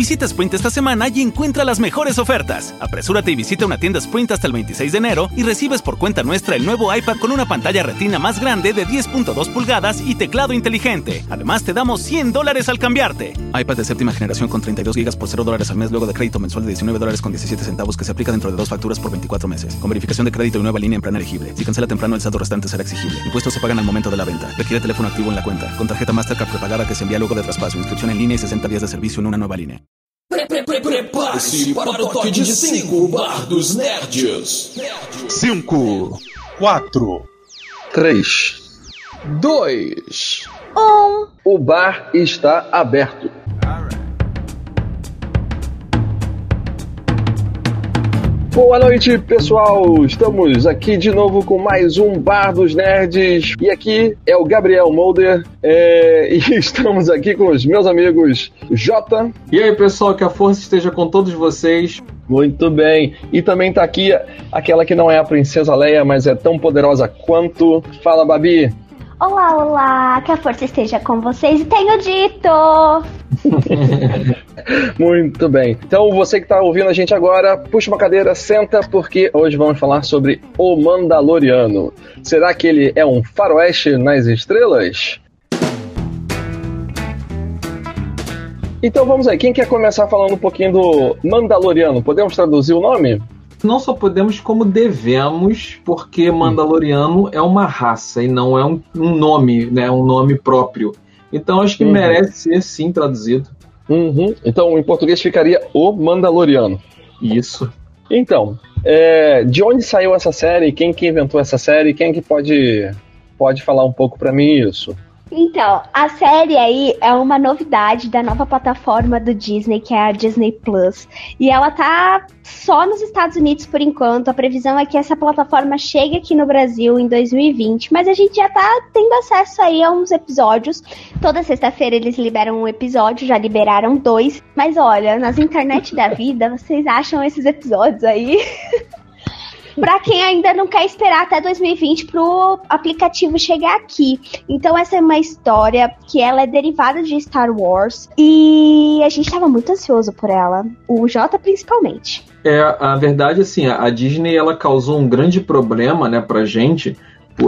Visita Sprint esta semana y encuentra las mejores ofertas. Apresúrate y visita una tienda Sprint hasta el 26 de enero y recibes por cuenta nuestra el nuevo iPad con una pantalla retina más grande de 10.2 pulgadas y teclado inteligente. Además, te damos 100 dólares al cambiarte. iPad de séptima generación con 32 GB por 0 dólares al mes luego de crédito mensual de 19 dólares con 17 centavos que se aplica dentro de dos facturas por 24 meses. Con verificación de crédito y nueva línea en plan elegible. Si cancela temprano, el saldo restante será exigible. Impuestos se pagan al momento de la venta. Requiere teléfono activo en la cuenta. Con tarjeta Mastercard prepagada que se envía luego de traspaso. Inscripción en línea y 60 días de servicio en una nueva línea. Prepare-se para o toque de 5 Bar dos Nerds. 5, 4, 3, 2, 1. O bar está aberto. Boa noite, pessoal! Estamos aqui de novo com mais um Bar dos Nerds. E aqui é o Gabriel Molder. é, E estamos aqui com os meus amigos Jota. E aí, pessoal, que a força esteja com todos vocês. Muito bem. E também tá aqui aquela que não é a Princesa Leia, mas é tão poderosa quanto. Fala, Babi! Olá, olá, que a força esteja com vocês e tenho dito! Muito bem. Então, você que está ouvindo a gente agora, puxa uma cadeira, senta, porque hoje vamos falar sobre O Mandaloriano. Será que ele é um faroeste nas estrelas? Então vamos aí, quem quer começar falando um pouquinho do Mandaloriano? Podemos traduzir o nome? Não só podemos, como devemos, porque Mandaloriano é uma raça e não é um, um nome, né? Um nome próprio. Então acho que Uhum. merece ser sim traduzido. Uhum. Então em português ficaria O Mandaloriano. Isso. Então, é, de onde saiu essa série? Quem que inventou essa série? Quem que pode, pode falar um pouco pra mim isso? Então, a série aí é uma novidade da nova plataforma do Disney, que é a Disney Plus. E ela tá só nos Estados Unidos por enquanto. A previsão é que essa plataforma chegue aqui no Brasil em 2020, mas a gente já tá tendo acesso aí a uns episódios. Toda sexta-feira eles liberam um episódio, já liberaram dois. Mas olha, nas internet da vida, vocês acham esses episódios aí? Pra quem ainda não quer esperar até 2020 pro aplicativo chegar aqui. Então essa é uma história que ela é derivada de Star Wars e a gente tava muito ansioso por ela, o Jota principalmente. É, a verdade, assim, a a Disney ela causou um grande problema, né, pra gente,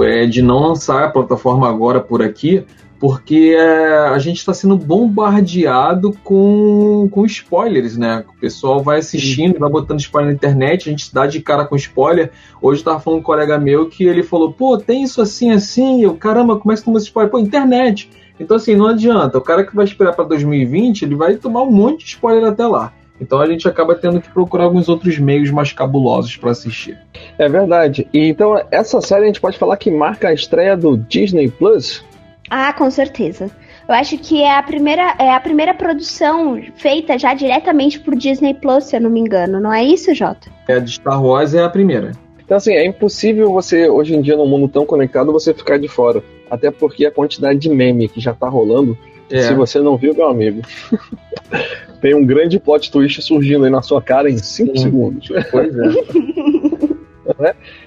é, de não lançar a plataforma agora por aqui, porque é, a gente está sendo bombardeado com, com spoilers, né? O pessoal vai assistindo, vai botando spoiler na internet, a gente dá de cara com spoiler. Hoje eu tava falando com um colega meu que ele falou, pô, tem isso assim, assim, eu, caramba, como é que toma spoiler? Pô, internet. Então, assim, não adianta. O cara que vai esperar para 2020, ele vai tomar um monte de spoiler até lá. Então a gente acaba tendo que procurar alguns outros meios mais cabulosos para assistir. É verdade. E então essa série a gente pode falar que marca a estreia do Disney Plus? Ah, com certeza. Eu acho que é a primeira, é a primeira produção feita já diretamente por Disney Plus, se eu não me engano, não é isso, Jota? É, a de Star Wars é a primeira. Então assim, é impossível você, hoje em dia, num mundo tão conectado, você ficar de fora. Até porque a quantidade de meme que já tá rolando, É. se você não viu, meu amigo, tem um grande plot twist surgindo aí na sua cara em 5 Sim. segundos. Pois é.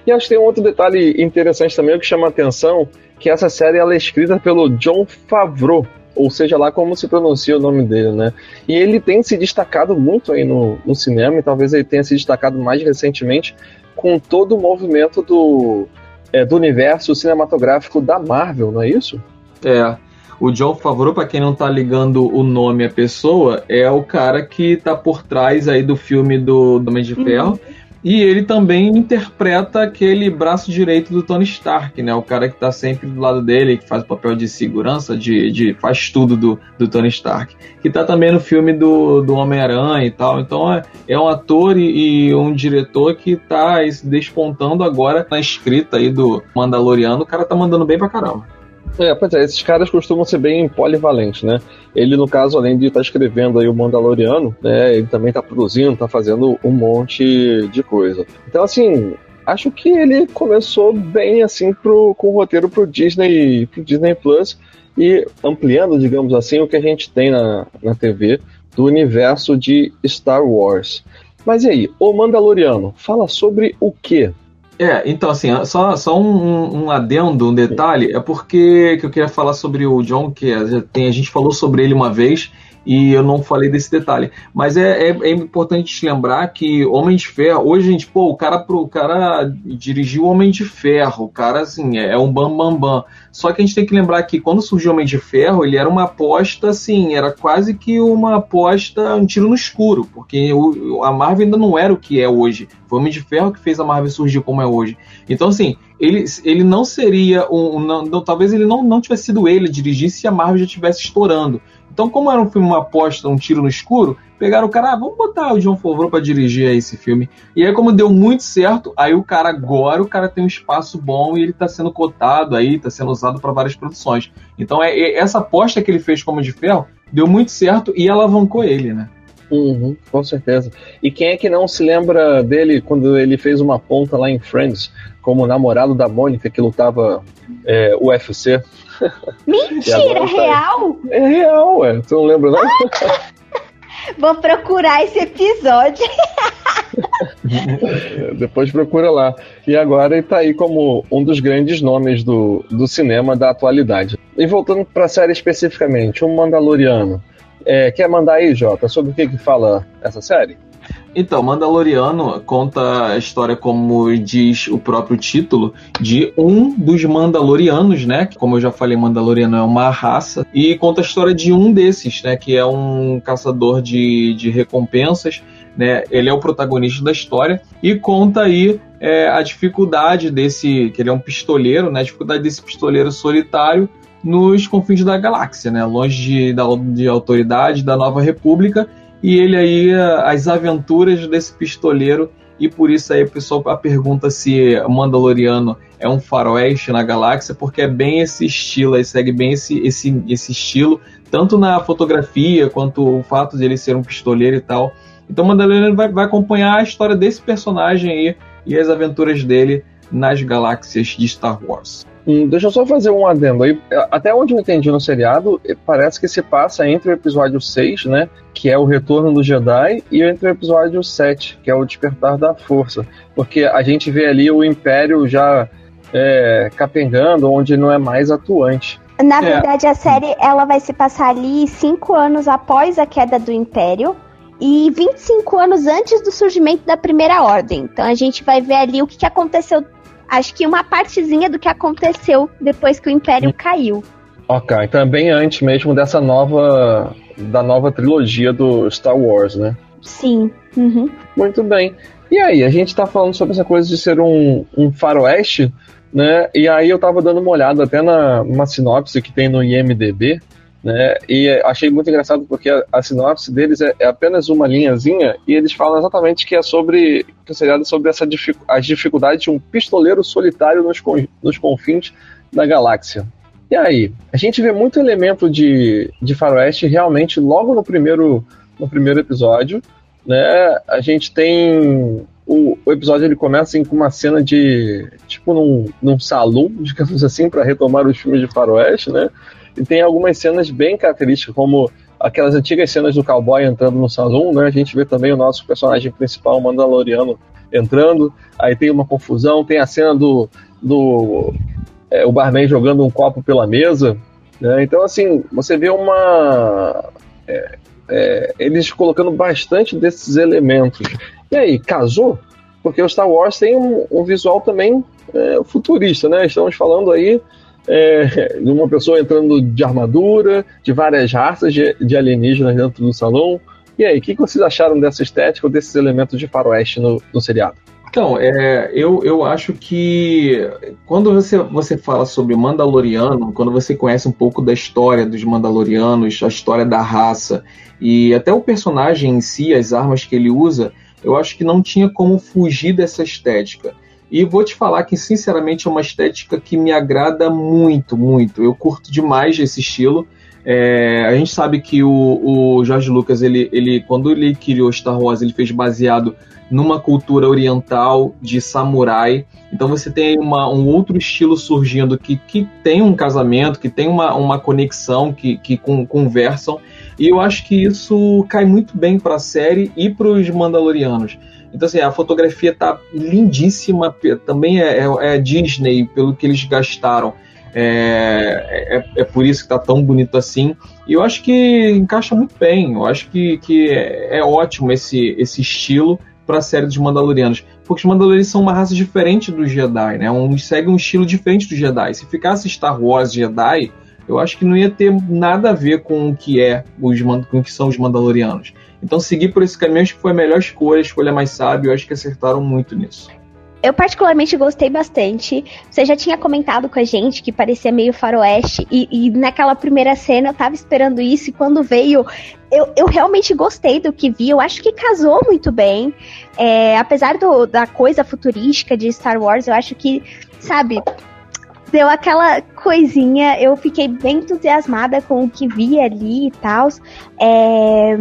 E acho que tem um outro detalhe interessante também que chama a atenção, que essa série ela é escrita pelo John Favreau, ou seja lá como se pronuncia o nome dele, né? E ele tem se destacado muito aí no, no cinema, e talvez ele tenha se destacado mais recentemente com todo o movimento do, é, do universo cinematográfico da Marvel, não é isso? É. O John Favreau, para quem não tá ligando o nome à pessoa, é o cara que tá por trás aí do filme do, do Homem de Ferro. E ele também interpreta aquele braço direito do Tony Stark, né? O cara que tá sempre do lado dele, que faz o papel de segurança, de, de faz tudo do, do Tony Stark. Que tá também no filme do, do Homem-Aranha e tal. Então é, é um ator e, e um diretor que tá se despontando agora na escrita aí do Mandaloriano. O cara tá mandando bem pra caramba. É, pois é, esses caras costumam ser bem polivalentes, né? Ele, no caso, além de estar escrevendo aí o Mandaloriano, né, ele também está produzindo, está fazendo um monte de coisa. Então, assim, acho que ele começou bem, assim, pro, com o roteiro pro Disney, pro Disney Plus e ampliando, digamos assim, o que a gente tem na, na TV do universo de Star Wars. Mas e aí, o Mandaloriano fala sobre o quê? É, então assim, só, só um, um adendo, um detalhe, é porque que eu queria falar sobre o John, que a, gente falou sobre ele uma vez, e eu não falei desse detalhe. Mas é, é, é importante lembrar que Homem de Ferro, hoje, gente, pô, o cara, pro, o cara dirigiu Homem de Ferro, o cara, assim, é, é um bam, bam, bam. Só que a gente tem que lembrar que quando surgiu Homem de Ferro, ele era uma aposta, assim, era quase que uma aposta, um tiro no escuro, porque o, a Marvel ainda não era o que é hoje. Foi Homem de Ferro que fez a Marvel surgir como é hoje. Então, assim, ele, ele não seria um. Não, talvez ele não, não tivesse sido ele dirigir se a Marvel já estivesse estourando. Então, como era um filme, uma aposta, um tiro no escuro, pegaram o cara, ah, vamos botar o John Favreau para dirigir esse filme. E aí, como deu muito certo, aí o cara agora, o cara tem um espaço bom e ele tá sendo cotado aí, tá sendo usado para várias produções. Então, é, é, essa aposta que ele fez como de ferro deu muito certo e alavancou ele, né? Uhum, com certeza. E quem é que não se lembra dele quando ele fez uma ponta lá em Friends, como namorado da Mônica que lutava é, UFC? Mentira, é real? É real, ué. Tu não lembra, não? Vou procurar esse episódio. Depois procura lá. E agora ele tá aí como um dos grandes nomes do, do cinema da atualidade. E voltando para a série especificamente, o um Mandaloriano. É, quer mandar aí, Jota, sobre o que, que fala essa série? Então, Mandaloriano conta a história, como diz o próprio título, de um dos Mandalorianos, né? Que, como eu já falei, Mandaloriano é uma raça. E conta a história de um desses, né? Que é um caçador de, de recompensas. Né, ele é o protagonista da história e conta aí é, a dificuldade desse, que ele é um pistoleiro, né, a dificuldade desse pistoleiro solitário nos confins da galáxia, né, longe de, da, de autoridade da Nova República e ele aí, as aventuras desse pistoleiro, e por isso aí pessoal pergunta se Mandaloriano é um faroeste na galáxia, porque é bem esse estilo, aí segue bem esse, esse, esse estilo, tanto na fotografia quanto o fato de ele ser um pistoleiro e tal. Então Mandaloriano vai, vai acompanhar a história desse personagem aí e as aventuras dele nas galáxias de Star Wars. Hum, deixa eu só fazer um adendo aí. Até onde eu entendi no seriado, eh, parece que se passa entre o episódio 6, né? Que é o Retorno do Jedi, e entre o episódio 7, que é o Despertar da Força. Porque a gente vê ali o Império já é, capengando, onde não é mais atuante. Na é. verdade, a série ela vai se passar ali cinco anos após a queda do Império e 25 anos antes do surgimento da Primeira Ordem. Então a gente vai ver ali o que aconteceu acho que uma partezinha do que aconteceu depois que o Império caiu. Ok, então é bem antes mesmo dessa nova. da nova trilogia do Star Wars, né? Sim. Uhum. Muito bem. E aí, a gente tá falando sobre essa coisa de ser um, um faroeste, né? E aí eu tava dando uma olhada até na uma sinopse que tem no IMDB, né? E achei muito engraçado porque a, a sinopse deles é, é, apenas uma linhazinha e eles falam exatamente que é sobre que o seriado é sobre essa dific, as dificuldades de um pistoleiro solitário nos, nos confins da galáxia. E aí, a gente vê muito elemento de, de faroeste realmente logo no primeiro, no primeiro episódio, né? A gente tem o, o, episódio ele começa com uma cena de tipo num, num salão, digamos assim, para retomar os filmes de faroeste, né? E tem algumas cenas bem características, como aquelas antigas cenas do cowboy entrando no salão, né? A gente vê também o nosso personagem principal, o Mandaloriano, entrando. Aí tem uma confusão, tem a cena do, do é, o barman jogando um copo pela mesa. Né? Então, assim, você vê uma. É, é, eles colocando bastante desses elementos. E aí, casou? Porque o Star Wars tem um, um visual também é, futurista, né? Estamos falando aí é, de uma pessoa entrando de armadura, de várias raças de, de alienígenas dentro do salão. E aí, o que, que vocês acharam dessa estética ou desses elementos de faroeste no, no seriado? Então, é, eu, eu acho que quando você, você fala sobre Mandaloriano, quando você conhece um pouco da história dos Mandalorianos, a história da raça e até o personagem em si, as armas que ele usa, eu acho que não tinha como fugir dessa estética. E vou te falar que, sinceramente, é uma estética que me agrada muito, muito. Eu curto demais esse estilo. É, a gente sabe que o, o Lucas, ele, ele, quando ele criou Star Wars, ele fez baseado numa cultura oriental de samurai. Então você tem uma, um outro estilo surgindo que, que tem um casamento, que tem uma, uma conexão, que, que com, conversam. E eu acho que isso cai muito bem para a série e para os Mandalorianos. Então, assim, a fotografia tá lindíssima, também é, é, é Disney, pelo que eles gastaram. É, é, é, por isso que tá tão bonito assim. E eu acho que encaixa muito bem. Eu acho que, que é, é ótimo esse, esse estilo para a série dos Mandalorianos. Porque os Mandalorianos são uma raça diferente dos Jedi, né? Um, segue um estilo diferente dos Jedi. Se ficasse Star Wars Jedi, eu acho que não ia ter nada a ver com o que é os com o que são os Mandalorianos. Então seguir por esse caminho acho que foi a melhor escolha, a escolha mais sábia, eu acho que acertaram muito nisso. Eu particularmente gostei bastante. Você já tinha comentado com a gente que parecia meio faroeste, e, e naquela primeira cena eu tava esperando isso, e quando veio, eu, eu realmente gostei do que vi. Eu acho que casou muito bem. É, apesar do, da coisa futurística de Star Wars, eu acho que, sabe, deu aquela coisinha. Eu fiquei bem entusiasmada com o que vi ali e tal. É,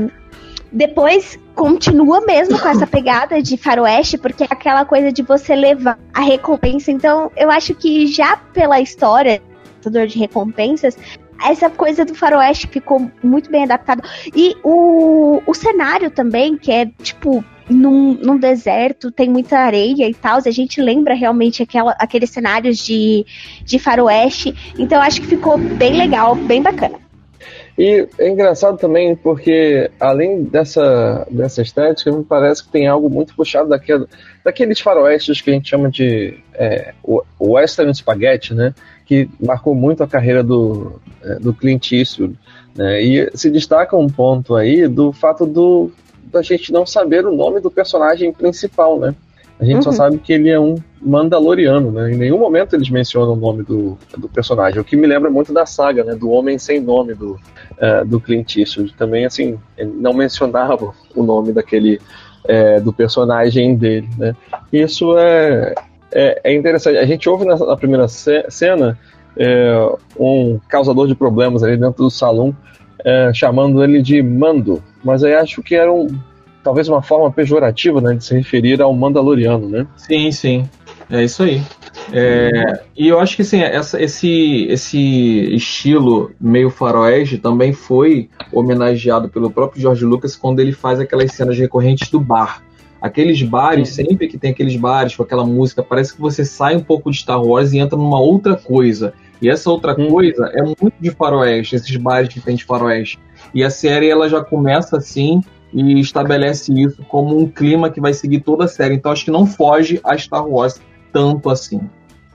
depois continua mesmo com essa pegada de faroeste, porque é aquela coisa de você levar a recompensa. Então, eu acho que já pela história de recompensas, essa coisa do faroeste ficou muito bem adaptado. E o, o cenário também, que é tipo num, num deserto, tem muita areia e tal. A gente lembra realmente aquela, aqueles cenários de, de faroeste. Então acho que ficou bem legal, bem bacana. E é engraçado também porque, além dessa, dessa estética, me parece que tem algo muito puxado daquele, daqueles faroestes que a gente chama de é, western spaghetti, né? Que marcou muito a carreira do, é, do Clint Eastwood. Né? E se destaca um ponto aí do fato do, da gente não saber o nome do personagem principal, né? A gente uhum. só sabe que ele é um Mandaloriano, né? Em nenhum momento eles mencionam o nome do, do personagem, o que me lembra muito da saga, né? Do Homem Sem Nome do, uh, do Clint Eastwood. Também, assim, não mencionava o nome daquele é, do personagem dele, né? Isso é, é, é, interessante. A gente ouve na, na primeira cena é, um causador de problemas ali dentro do salão é, chamando ele de Mando, mas aí acho que era um talvez uma forma pejorativa né, de se referir ao Mandaloriano, né? Sim, sim. É isso aí. É, e eu acho que assim, essa, esse, esse estilo meio faroeste também foi homenageado pelo próprio George Lucas quando ele faz aquelas cenas recorrentes do bar. Aqueles bares, sempre que tem aqueles bares com aquela música, parece que você sai um pouco de Star Wars e entra numa outra coisa. E essa outra hum. coisa é muito de faroeste, esses bares que tem de faroeste. E a série ela já começa assim, e estabelece isso como um clima que vai seguir toda a série. Então acho que não foge a Star Wars tanto assim.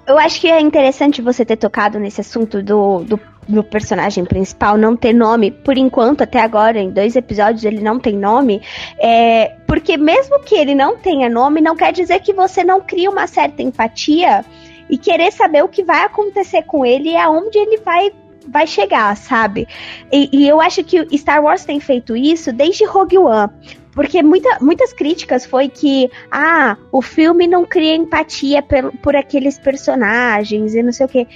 Eu acho que é interessante você ter tocado nesse assunto do, do, do, personagem principal não ter nome, por enquanto, até agora, em dois episódios, ele não tem nome. É, porque mesmo que ele não tenha nome, não quer dizer que você não cria uma certa empatia e querer saber o que vai acontecer com ele e aonde ele vai vai chegar, sabe? E, e, eu acho que Star Wars tem feito isso desde Rogue One. Porque muita, muitas críticas foi que, ah, o filme não cria empatia por, por aqueles personagens e não sei o quê.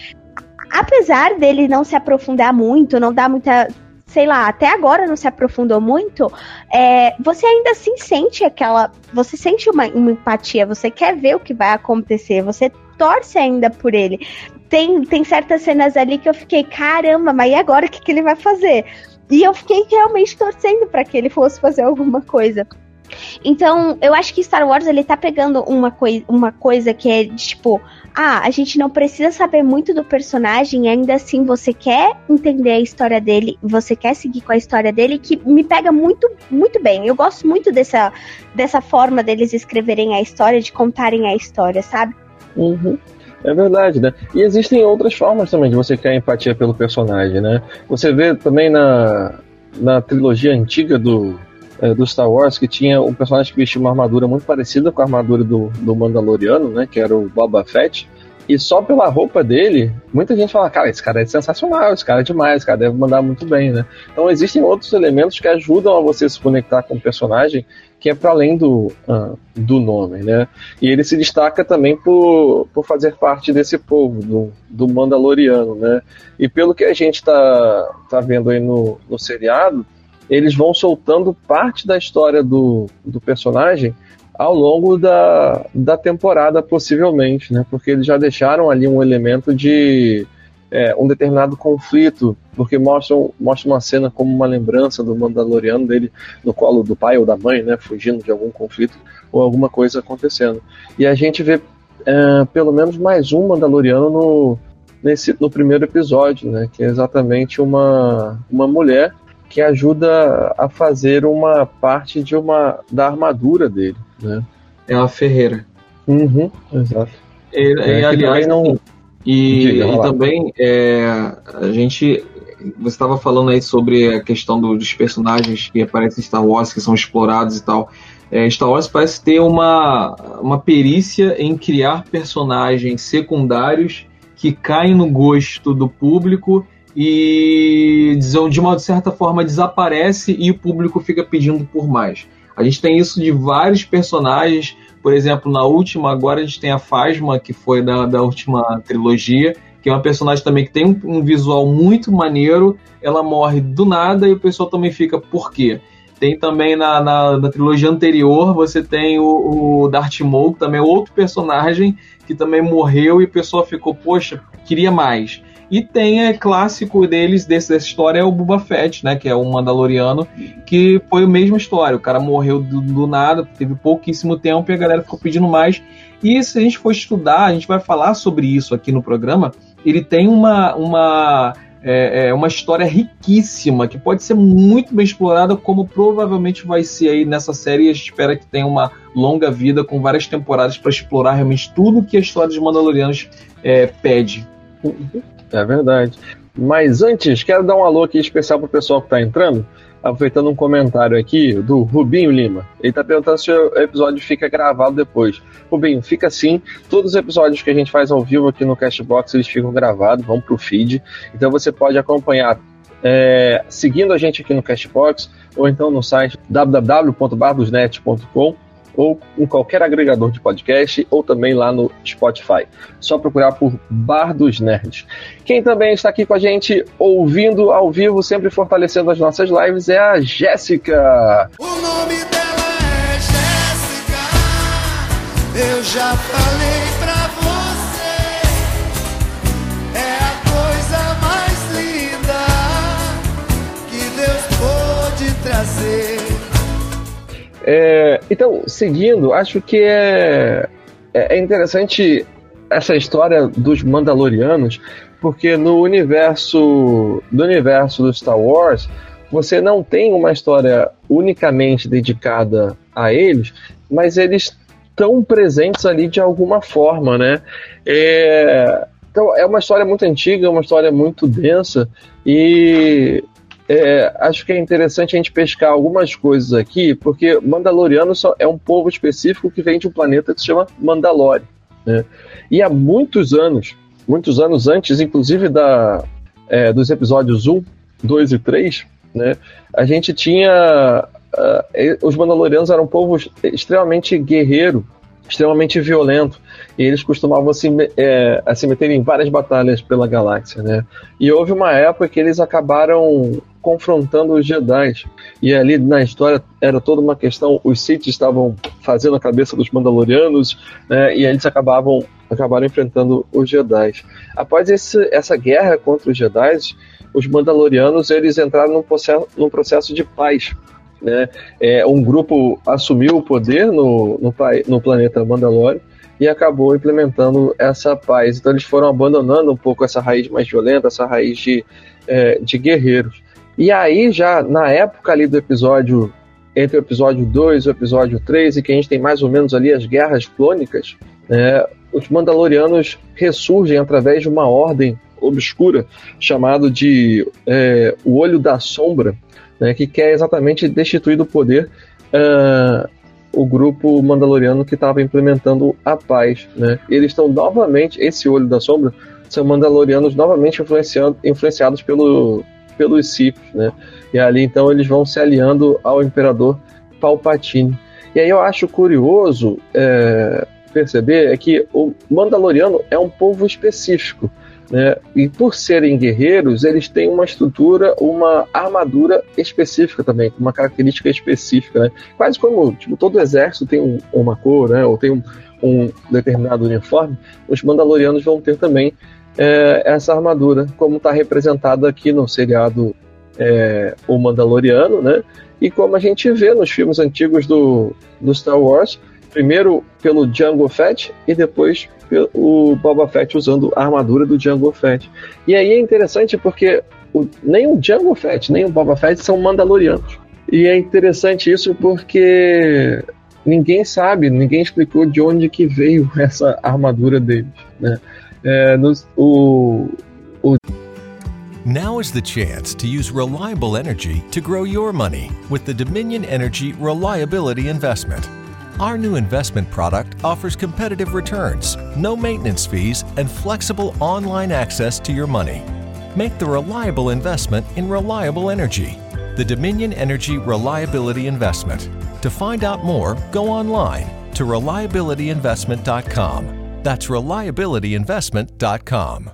Apesar dele não se aprofundar muito, não dar muita sei lá, até agora não se aprofundou muito, é, você ainda assim sente aquela. Você sente uma, uma, empatia, você quer ver o que vai acontecer, você torce ainda por ele tem, tem certas cenas ali que eu fiquei, caramba, mas e agora o que, que ele vai fazer? E eu fiquei realmente torcendo para que ele fosse fazer alguma coisa. Então, eu acho que Star Wars ele tá pegando uma, coi uma coisa que é tipo, ah, a gente não precisa saber muito do personagem, ainda assim você quer entender a história dele, você quer seguir com a história dele, que me pega muito, muito bem. Eu gosto muito dessa, dessa forma deles escreverem a história, de contarem a história, sabe? Uhum. É verdade, né? E existem outras formas também de você criar empatia pelo personagem, né? Você vê também na, na trilogia antiga do, é, do Star Wars que tinha um personagem que vestia uma armadura muito parecida com a armadura do, do Mandaloriano, né? Que era o Boba Fett. E só pela roupa dele, muita gente fala, cara, esse cara é sensacional, esse cara é demais, esse cara deve mandar muito bem, né? Então existem outros elementos que ajudam a você se conectar com o personagem que é para além do, uh, do nome, né? E ele se destaca também por, por fazer parte desse povo, do, do Mandaloriano, né? E pelo que a gente está tá vendo aí no, no seriado, eles vão soltando parte da história do, do personagem ao longo da, da temporada, possivelmente, né? Porque eles já deixaram ali um elemento de é, um determinado conflito, porque mostram, mostra uma cena como uma lembrança do Mandaloriano dele no colo do pai ou da mãe, né? Fugindo de algum conflito ou alguma coisa acontecendo. E a gente vê é, pelo menos mais um Mandaloriano no, nesse, no primeiro episódio, né? Que é exatamente uma, uma mulher que ajuda a fazer uma parte de uma da armadura dele, né? É uma ferreira. Uhum, exato. E, é, e aliás, não... e, Diga, e também é, a gente você estava falando aí sobre a questão do, dos personagens que aparecem em Star Wars, que são explorados e tal. É, Star Wars parece ter uma, uma perícia em criar personagens secundários que caem no gosto do público e de uma certa forma desaparece e o público fica pedindo por mais. A gente tem isso de vários personagens, por exemplo, na última, agora a gente tem a Fasma, que foi da, da última trilogia, que é uma personagem também que tem um, um, visual muito maneiro. Ela morre do nada e o pessoal também fica, por quê? Tem também na, na, na trilogia anterior, você tem o, o Darth Maul, que também é outro personagem que também morreu e o pessoal ficou, poxa, queria mais. E tem é clássico deles dessa história é o Boba Fett, né, que é um Mandaloriano, que foi a mesma história. O cara morreu do, do nada, teve pouquíssimo tempo e a galera ficou pedindo mais. E se a gente for estudar, a gente vai falar sobre isso aqui no programa, ele tem uma, uma, é, é, uma história riquíssima que pode ser muito bem explorada, como provavelmente vai ser aí nessa série. A gente espera que tenha uma longa vida com várias temporadas para explorar realmente tudo que a história dos Mandalorianos é, pede. É verdade. Mas antes, quero dar um alô aqui especial para o pessoal que está entrando aproveitando um comentário aqui do Rubinho Lima. Ele está perguntando se o episódio fica gravado depois. Rubinho, fica sim. Todos os episódios que a gente faz ao vivo aqui no Castbox, eles ficam gravados, vão para o feed. Então você pode acompanhar é, seguindo a gente aqui no Castbox ou então no site www.bardosnet.com ou em qualquer agregador de podcast ou também lá no Spotify. Só procurar por Bar dos Nerds. Quem também está aqui com a gente ouvindo ao vivo, sempre fortalecendo as nossas lives, é a Jéssica. O nome dela é Jéssica. Eu já falei É, então, seguindo, acho que é, é, é interessante essa história dos Mandalorianos, porque no universo do universo do Star Wars, você não tem uma história unicamente dedicada a eles, mas eles estão presentes ali de alguma forma, né? É, então é uma história muito antiga, uma história muito densa e é, acho que é interessante a gente pescar algumas coisas aqui, porque Mandaloriano é um povo específico que vem de um planeta que se chama Mandalore. Né? E há muitos anos, muitos anos antes, inclusive da, é, dos episódios 1, 2 e 3, né, a gente tinha. Uh, os Mandalorianos eram um povo extremamente guerreiro, extremamente violento e eles costumavam se, é, se meter em várias batalhas pela galáxia, né? E houve uma época que eles acabaram confrontando os Jedi. E ali na história era toda uma questão, os Sith estavam fazendo a cabeça dos Mandalorianos, né, e eles acabavam acabaram enfrentando os Jedi. Após esse, essa guerra contra os Jedi, os Mandalorianos eles entraram num processo, num processo de paz. Né? É, um grupo assumiu o poder no, no, no planeta Mandalore e acabou implementando essa paz. Então eles foram abandonando um pouco essa raiz mais violenta, essa raiz de, é, de guerreiros. E aí, já na época ali do episódio, entre o episódio 2 e o episódio 3, e que a gente tem mais ou menos ali as guerras clônicas, né, os Mandalorianos ressurgem através de uma ordem obscura chamado de é, o Olho da Sombra, né, que quer exatamente destituir do poder uh, o grupo Mandaloriano que estava implementando a paz. Né. Eles estão novamente, esse Olho da Sombra, são Mandalorianos novamente influenciados pelo pelos Sith, né? E ali então eles vão se aliando ao Imperador Palpatine. E aí eu acho curioso é, perceber é que o Mandaloriano é um povo específico. Né? E por serem guerreiros, eles têm uma estrutura, uma armadura específica também, uma característica específica. Né? Quase como tipo, todo exército tem um, uma cor, né? ou tem um, um determinado uniforme, os Mandalorianos vão ter também é, essa armadura, como está representada aqui no seriado é, O Mandaloriano, né? E como a gente vê nos filmes antigos do, do Star Wars, primeiro pelo Django Fett e depois o Boba Fett usando a armadura do Django Fett. E aí é interessante porque o, nem o Django Fett nem o Boba Fett são mandalorianos. E é interessante isso porque ninguém sabe, ninguém explicou de onde que veio essa armadura deles. Né? É, nos, o, o Now is the chance to use reliable energy to grow your money with the Dominion Energy Reliability Investment. Our new investment product offers competitive returns, no maintenance fees, and flexible online access to your money. Make the reliable investment in reliable energy. The Dominion Energy Reliability Investment. To find out more, go online to reliabilityinvestment.com. That's reliabilityinvestment.com.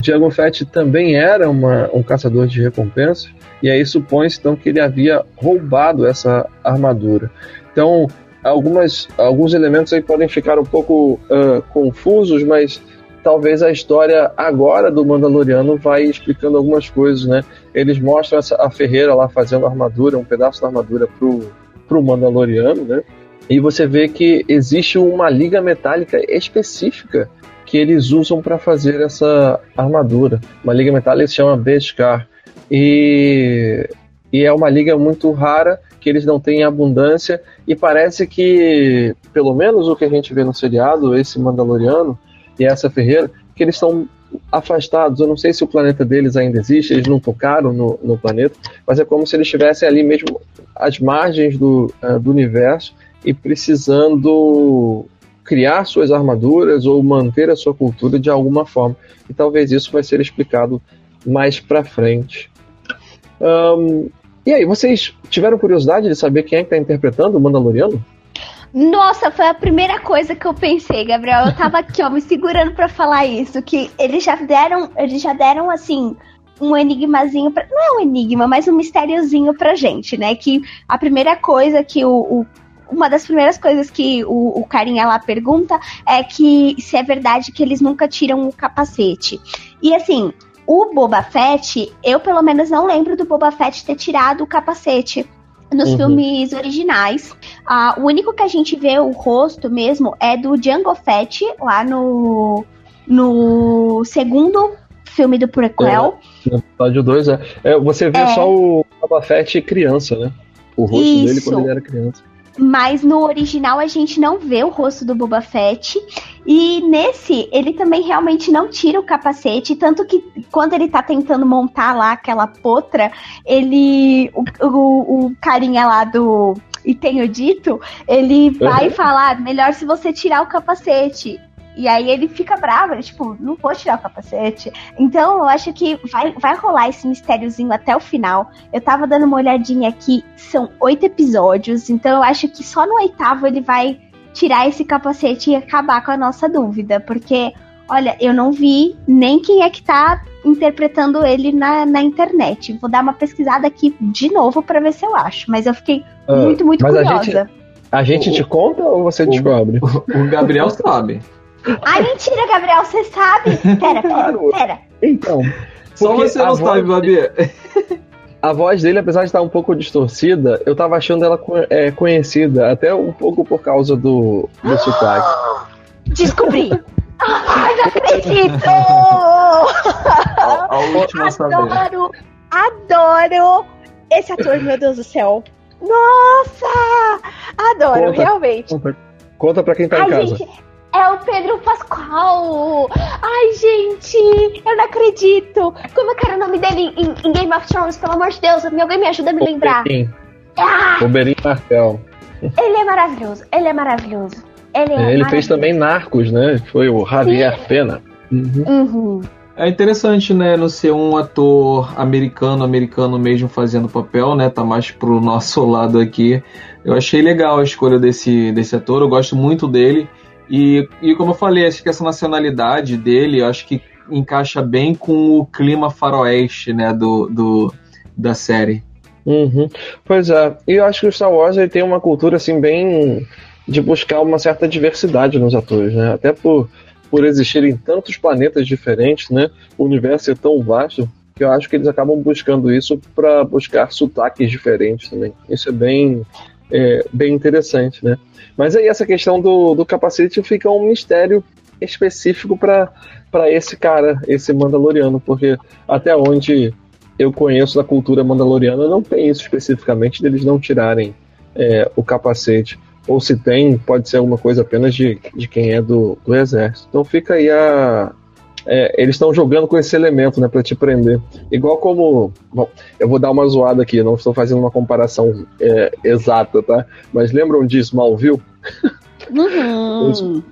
Django Fett também era uma, um caçador de recompensas, e aí supõe-se então que ele havia roubado essa armadura. Então, algumas, alguns elementos aí podem ficar um pouco uh, confusos, mas talvez a história agora do Mandaloriano vai explicando algumas coisas, né? Eles mostram essa, a Ferreira lá fazendo armadura, um pedaço da armadura pro, pro Mandaloriano, né? E você vê que existe uma liga metálica específica que eles usam para fazer essa armadura. Uma liga metálica se chama Beskar. E, e é uma liga muito rara que eles não têm abundância e parece que, pelo menos o que a gente vê no seriado, esse Mandaloriano e essa Ferreira, que eles estão afastados. Eu não sei se o planeta deles ainda existe, eles não tocaram no, no planeta, mas é como se eles estivessem ali mesmo às margens do, uh, do universo e precisando criar suas armaduras ou manter a sua cultura de alguma forma. E talvez isso vai ser explicado mais para frente. Um, e aí, vocês tiveram curiosidade de saber quem é que está interpretando o Mandaloriano? Nossa, foi a primeira coisa que eu pensei, Gabriel. Eu tava aqui, ó, me segurando para falar isso, que eles já deram, eles já deram assim um enigmazinho pra, não é um enigma, mas um mistériozinho pra gente, né? Que a primeira coisa que o, o uma das primeiras coisas que o, o carinha lá pergunta é que se é verdade que eles nunca tiram o capacete. E assim, o Boba Fett, eu pelo menos não lembro do Boba Fett ter tirado o capacete nos uhum. filmes originais. Ah, o único que a gente vê o rosto mesmo é do Django Fett, lá no, no segundo filme do prequel. É, no episódio 2, é. é. Você vê é. só o Boba Fett criança, né? O rosto Isso. dele quando ele era criança. Mas no original a gente não vê o rosto do Boba Fett. E nesse, ele também realmente não tira o capacete. Tanto que quando ele tá tentando montar lá aquela potra, ele. O, o, o carinha lá do. E tenho dito, ele vai uhum. falar: melhor se você tirar o capacete. E aí ele fica bravo, ele, tipo, não vou tirar o capacete. Então eu acho que vai, vai rolar esse mistériozinho até o final. Eu tava dando uma olhadinha aqui, são oito episódios, então eu acho que só no oitavo ele vai tirar esse capacete e acabar com a nossa dúvida. Porque, olha, eu não vi nem quem é que tá interpretando ele na, na internet. Vou dar uma pesquisada aqui de novo para ver se eu acho. Mas eu fiquei uh, muito, muito curiosa. A gente, a gente o, te conta ou você o, descobre? O Gabriel sabe. Ai, mentira, Gabriel, você sabe? Pera, pera, pera. Então. Só você não sabe, Babi. A voz dele, apesar de estar um pouco distorcida, eu tava achando ela é, conhecida, até um pouco por causa do, do sotaque. Descobri! Ai, não acredito! A, a última adoro, adoro esse ator, meu Deus do céu. Nossa! Adoro, conta, realmente. Conta, conta pra quem tá Ai, em casa. Gente, é o Pedro Pascoal! Ai, gente, eu não acredito! Como é que era o nome dele em, em Game of Thrones? Pelo amor de Deus, alguém me ajuda a me lembrar. Ah! O Berim Martel. Ele é maravilhoso, ele é maravilhoso. Ele, é ele fez também Narcos, né? Foi o Javier Sim. Pena. Uhum. Uhum. É interessante, né, não ser um ator americano, americano mesmo fazendo papel, né? Tá mais pro nosso lado aqui. Eu achei legal a escolha desse, desse ator, eu gosto muito dele. E, e como eu falei, acho que essa nacionalidade dele, acho que encaixa bem com o clima faroeste, né, do, do da série. Uhum. Pois é, e eu acho que o Star Wars ele tem uma cultura assim bem de buscar uma certa diversidade nos atores, né? Até por, por existirem tantos planetas diferentes, né? O universo é tão vasto que eu acho que eles acabam buscando isso para buscar sotaques diferentes também. Isso é bem é, bem interessante, né? Mas aí essa questão do, do capacete fica um mistério específico para esse cara, esse Mandaloriano, porque até onde eu conheço da cultura mandaloriana não tem isso especificamente deles não tirarem é, o capacete. Ou se tem, pode ser alguma coisa apenas de, de quem é do, do exército. Então fica aí a, é, eles estão jogando com esse elemento, né, para te prender. Igual como, bom, eu vou dar uma zoada aqui, não estou fazendo uma comparação é, exata, tá? Mas lembram de Smallville? Uhum.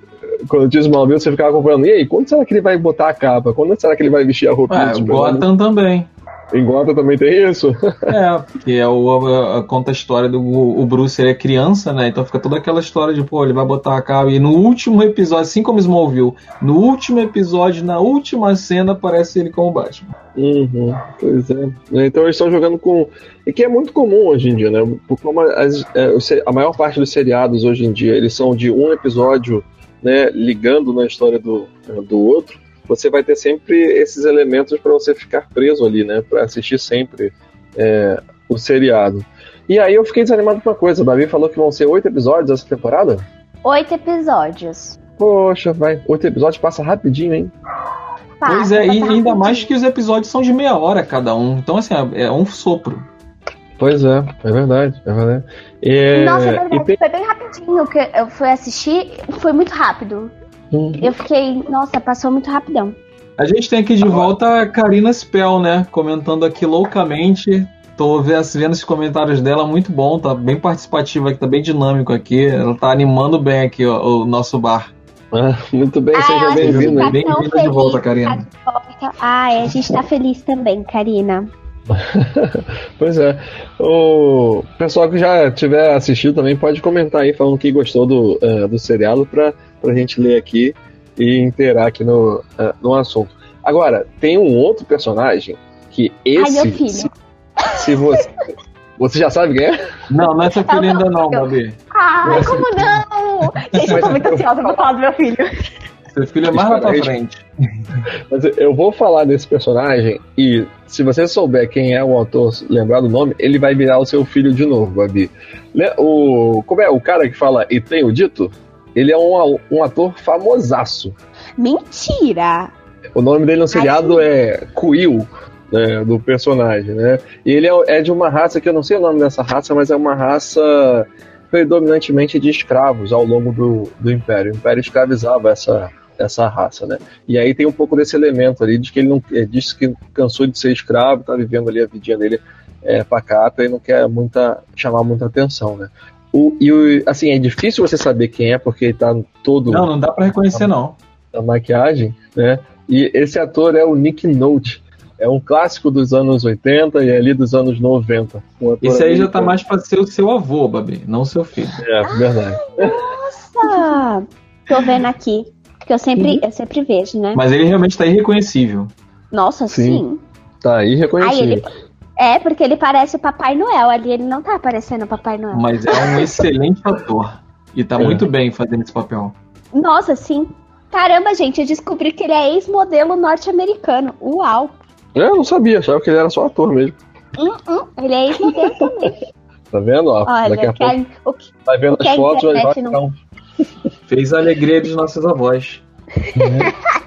Quando diz Smallville, você ficava acompanhando, e aí, quando será que ele vai botar a capa? Quando será que ele vai vestir a roupa? É, Gotham também. Em Gotham também tem isso? é, porque é o, a, a, conta a história do o Bruce, ele é criança, né? Então fica toda aquela história de, pô, ele vai botar a cara. E no último episódio, assim como Smallville, no último episódio, na última cena, aparece ele como Batman. Uhum, pois é. Então eles estão jogando com. E que é muito comum hoje em dia, né? Como as, é, a maior parte dos seriados hoje em dia, eles são de um episódio, né, ligando na história do, do outro você vai ter sempre esses elementos para você ficar preso ali, né? Para assistir sempre é, o seriado. E aí eu fiquei desanimado com uma coisa. A Babi falou que vão ser oito episódios essa temporada? Oito episódios. Poxa, vai. Oito episódios passa rapidinho, hein? Passa, pois é, e ainda rapidinho. mais que os episódios são de meia hora cada um. Então, assim, é um sopro. Pois é, é verdade, é verdade. É... Nossa, é verdade, tem... foi bem rapidinho que eu fui assistir, foi muito rápido. Uhum. Eu fiquei, nossa, passou muito rapidão. A gente tem aqui de volta a Karina Spell, né? Comentando aqui loucamente. Tô vendo os comentários dela, muito bom, tá bem participativa aqui, tá bem dinâmico aqui. Ela tá animando bem aqui ó, o nosso bar. Ah, muito bem, seja ah, bem-vinda. Tá bem-vinda de volta, Karina. Tá ah, é, a gente tá feliz também, Karina. pois é. O pessoal que já tiver assistido também pode comentar aí falando que gostou do, uh, do seriado para a gente ler aqui e inteirar aqui no, uh, no assunto. Agora, tem um outro personagem que esse. Ai, meu filho. Se, se você. Você já sabe quem é? Não, não é seu filho ainda não, Babi. Ai, como não? Gente, eu tô muito ansiosa pra falar do meu filho. Seu filho é mais lá pra frente. Mas eu vou falar desse personagem e se você souber quem é o autor, lembrar do nome, ele vai virar o seu filho de novo, Babi. O, como é o cara que fala e tenho dito? Ele é um, um ator famosaço. Mentira! O nome dele no seriado Ai, é Quill, né, do personagem, né? E ele é, é de uma raça que eu não sei o nome dessa raça, mas é uma raça predominantemente de escravos ao longo do, do Império. O Império escravizava essa, essa raça, né? E aí tem um pouco desse elemento ali de que ele não ele disse que cansou de ser escravo, tá vivendo ali a vidinha dele é, pacata e não quer muita chamar muita atenção, né? O, e o, assim, é difícil você saber quem é porque ele tá todo Não, não dá para reconhecer não. A maquiagem, né? E esse ator é o Nick Note. É um clássico dos anos 80 e ali dos anos 90. Um Esse aí já tá mais pra ser o seu avô, Babi, não o seu filho. É, verdade. Nossa! Tô vendo aqui. Que eu sempre, eu sempre vejo, né? Mas ele realmente tá irreconhecível. Nossa, sim. sim. Tá irreconhecível. Ele... É, porque ele parece o Papai Noel ali, ele não tá aparecendo o Papai Noel. Mas é um excelente ator. E tá é. muito bem fazendo esse papel. Nossa, sim. Caramba, gente, eu descobri que ele é ex-modelo norte-americano. Uau! É, eu não sabia, achava que ele era só ator mesmo. Hum, hum, ele é ex-modelo também. Tá vendo? Ó, Olha, daqui a pouco. A, o que, vai vendo as fotos, vai, não... Fez a alegria dos nossos avós.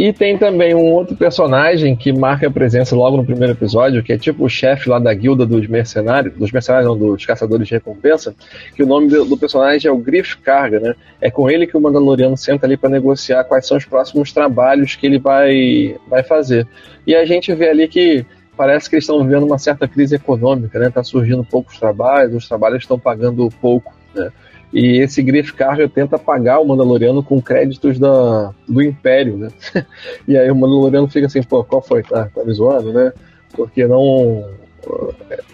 E tem também um outro personagem que marca a presença logo no primeiro episódio, que é tipo o chefe lá da guilda dos mercenários, dos mercenários não, dos caçadores de recompensa, que o nome do, personagem é o Griff Carga, né? É com ele que o Mandaloriano senta ali para negociar quais são os próximos trabalhos que ele vai, vai fazer. E a gente vê ali que parece que eles estão vivendo uma certa crise econômica, né? Tá surgindo poucos trabalhos, os trabalhos estão pagando pouco, né? E esse Griff Carga tenta pagar o Mandaloriano com créditos da, do Império, né? e aí o Mandaloriano fica assim, pô, qual foi? Tá, tá me zoando, né? Porque não.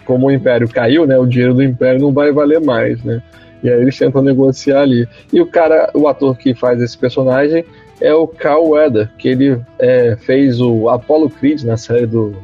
Como o Império caiu, né? O dinheiro do Império não vai valer mais, né? E aí eles tentam negociar ali. E o cara, o ator que faz esse personagem é o Carl Weather, que ele é, fez o Apollo Creed na série do,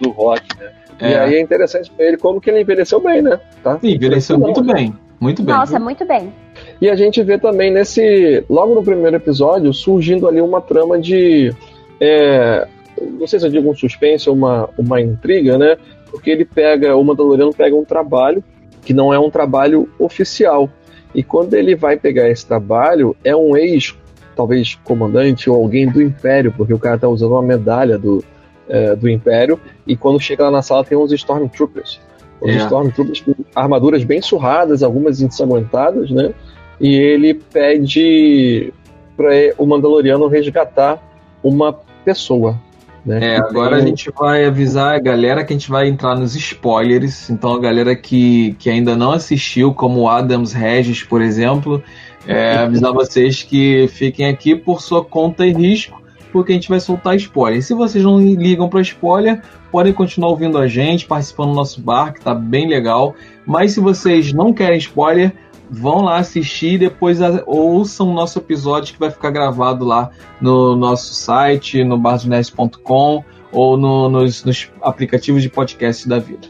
do Rock, né? É. E aí é interessante pra ele como que ele envelheceu bem, né? Tá? Sim, envelheceu muito bem. Muito bem. Nossa, muito bem. E a gente vê também nesse. Logo no primeiro episódio, surgindo ali uma trama de. É, não sei se eu digo um suspense ou uma, uma intriga, né? Porque ele pega. O Mandaloriano pega um trabalho que não é um trabalho oficial. E quando ele vai pegar esse trabalho, é um ex, talvez comandante ou alguém do Império, porque o cara tá usando uma medalha do, é, do Império, e quando chega lá na sala tem uns Stormtroopers. Os É. Stormtroopers com armaduras bem surradas, algumas ensanguentadas, né? E ele pede para o Mandaloriano resgatar uma pessoa. Né? É, agora a tem- gente vai avisar a galera que a gente vai entrar nos spoilers. Então, a galera que, que ainda não assistiu, como o Adams Regis, por exemplo, é, avisar vocês que fiquem aqui por sua conta e risco, porque a gente vai soltar spoiler. Se vocês não ligam para spoiler, podem continuar ouvindo a gente, participando do nosso bar, que tá bem legal. Mas se vocês não querem spoiler, vão lá assistir depois ouçam o nosso episódio que vai ficar gravado lá no nosso site, no bardosnerds.com ou no- nos, nos aplicativos de podcast da vida.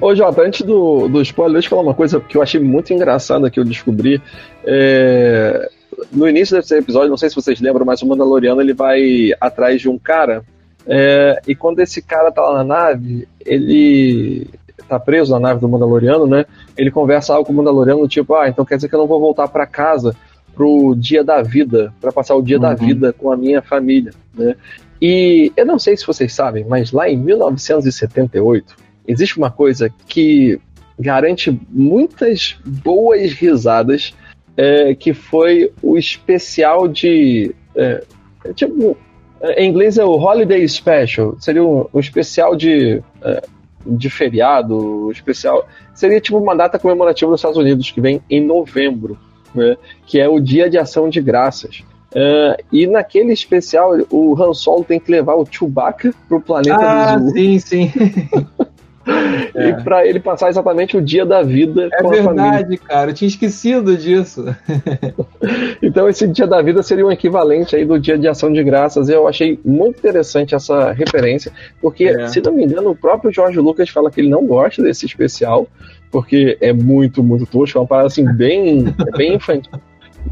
Ô, Jota, antes do, do spoiler, deixa eu falar uma coisa que eu achei muito engraçada que eu descobri. É, No início desse episódio, não sei se vocês lembram, mas o Mandaloriano ele vai atrás de um cara. é, e quando esse cara tá lá na nave, ele tá preso na nave do Mandaloriano, né? Ele conversa algo com o Mandaloriano, tipo, ah, então quer dizer que eu não vou voltar para casa pro dia da vida, para passar o dia da Uhum. vida com a minha família, né? E eu não sei se vocês sabem, mas lá em 1978 existe uma coisa que garante muitas boas risadas, é, que foi o especial de. é, é tipo, é, em inglês é o Holiday Special, seria um, um especial de, é, de feriado, especial. Seria tipo uma data comemorativa dos Estados Unidos, que vem em novembro, né, que é o Dia de Ação de Graças. É, e naquele especial, o Han Solo tem que levar o Chewbacca pro planeta Ah, do Zul. sim, sim. E pra ele passar exatamente o dia da vida É com a família. verdade, cara. Eu tinha esquecido disso. Então esse dia da vida seria um equivalente aí do dia de ação de graças. Eu achei muito interessante essa referência, porque, É. se não me engano, o próprio Jorge Lucas fala que ele não gosta desse especial, porque é muito, muito tosco, é uma parada assim bem, bem infantil.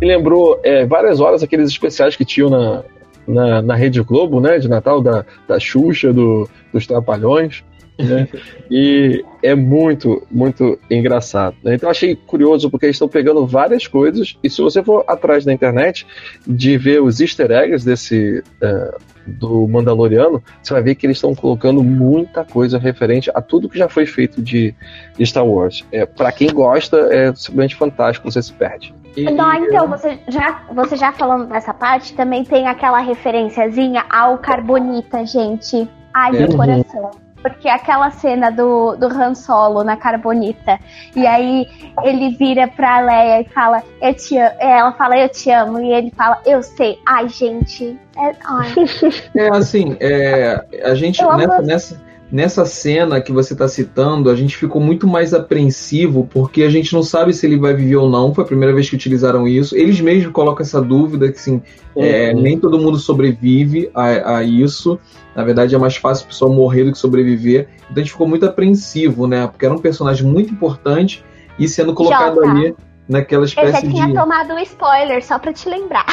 Me lembrou é, várias horas aqueles especiais que tinham na, na, na Rede Globo, né, de Natal, da, da Xuxa, do, dos Trapalhões. Né? E é muito, muito engraçado. né? Então eu achei curioso porque eles estão pegando várias coisas, e se você for atrás da internet de ver os easter eggs desse eh, do Mandaloriano, você vai ver que eles estão colocando muita coisa referente a tudo que já foi feito de, de Star Wars. É, para quem gosta, é simplesmente fantástico, você se perde. E- Não, então, você já, você já falando dessa parte, também tem aquela referenciazinha ao Carbonita, gente. Ai, meu Uhum. coração. Porque aquela cena do, do Han Solo na Carbonita, e aí ele vira pra Leia e fala, eu te amo. Ela fala, eu te amo, e ele fala, eu sei. Ai, gente. É, ai. É assim, é, a gente nessa, essa- nessa, nessa cena que você está citando, a gente ficou muito mais apreensivo porque a gente não sabe se ele vai viver ou não. Foi a primeira vez que utilizaram isso. Eles mesmos colocam essa dúvida que assim, é, Uhum. nem todo mundo sobrevive a, a isso. Na verdade, é mais fácil a pessoa morrer do que sobreviver. Então a gente ficou muito apreensivo, né? Porque era um personagem muito importante e sendo colocado Jota. ali naquela Eu já espécie tinha de. tomado um spoiler, só pra te lembrar.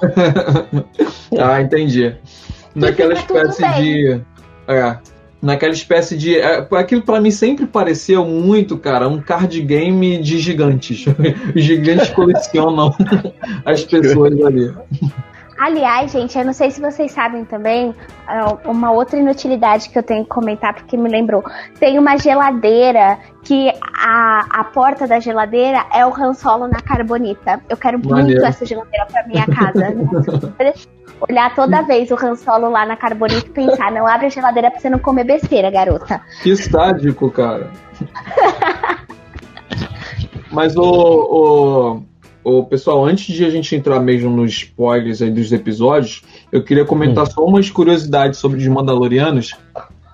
ah, entendi. Naquela espécie de. É. Naquela espécie de. é, aquilo pra mim sempre pareceu muito, cara, um card game de gigantes. Os gigantes colecionam as pessoas ali. Aliás, gente, eu não sei se vocês sabem também, ah, uma outra inutilidade que eu tenho que comentar, porque me lembrou. Tem uma geladeira que a, a porta da geladeira é o Han Solo na carbonita. Eu quero muito essa geladeira pra minha casa. Olhar toda vez o Han Solo lá na carbonita e pensar, não abre a geladeira pra você não comer besteira, garota. Que sádico, cara. Mas o, o, o pessoal, antes de a gente entrar mesmo nos spoilers aí dos episódios, eu queria comentar só umas curiosidades sobre os Mandalorianos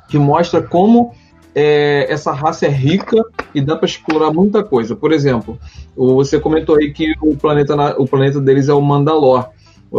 que mostra como é, essa raça é rica e dá para explorar muita coisa. Por exemplo, você comentou aí que o planeta, na- o planeta deles é o Mandalor.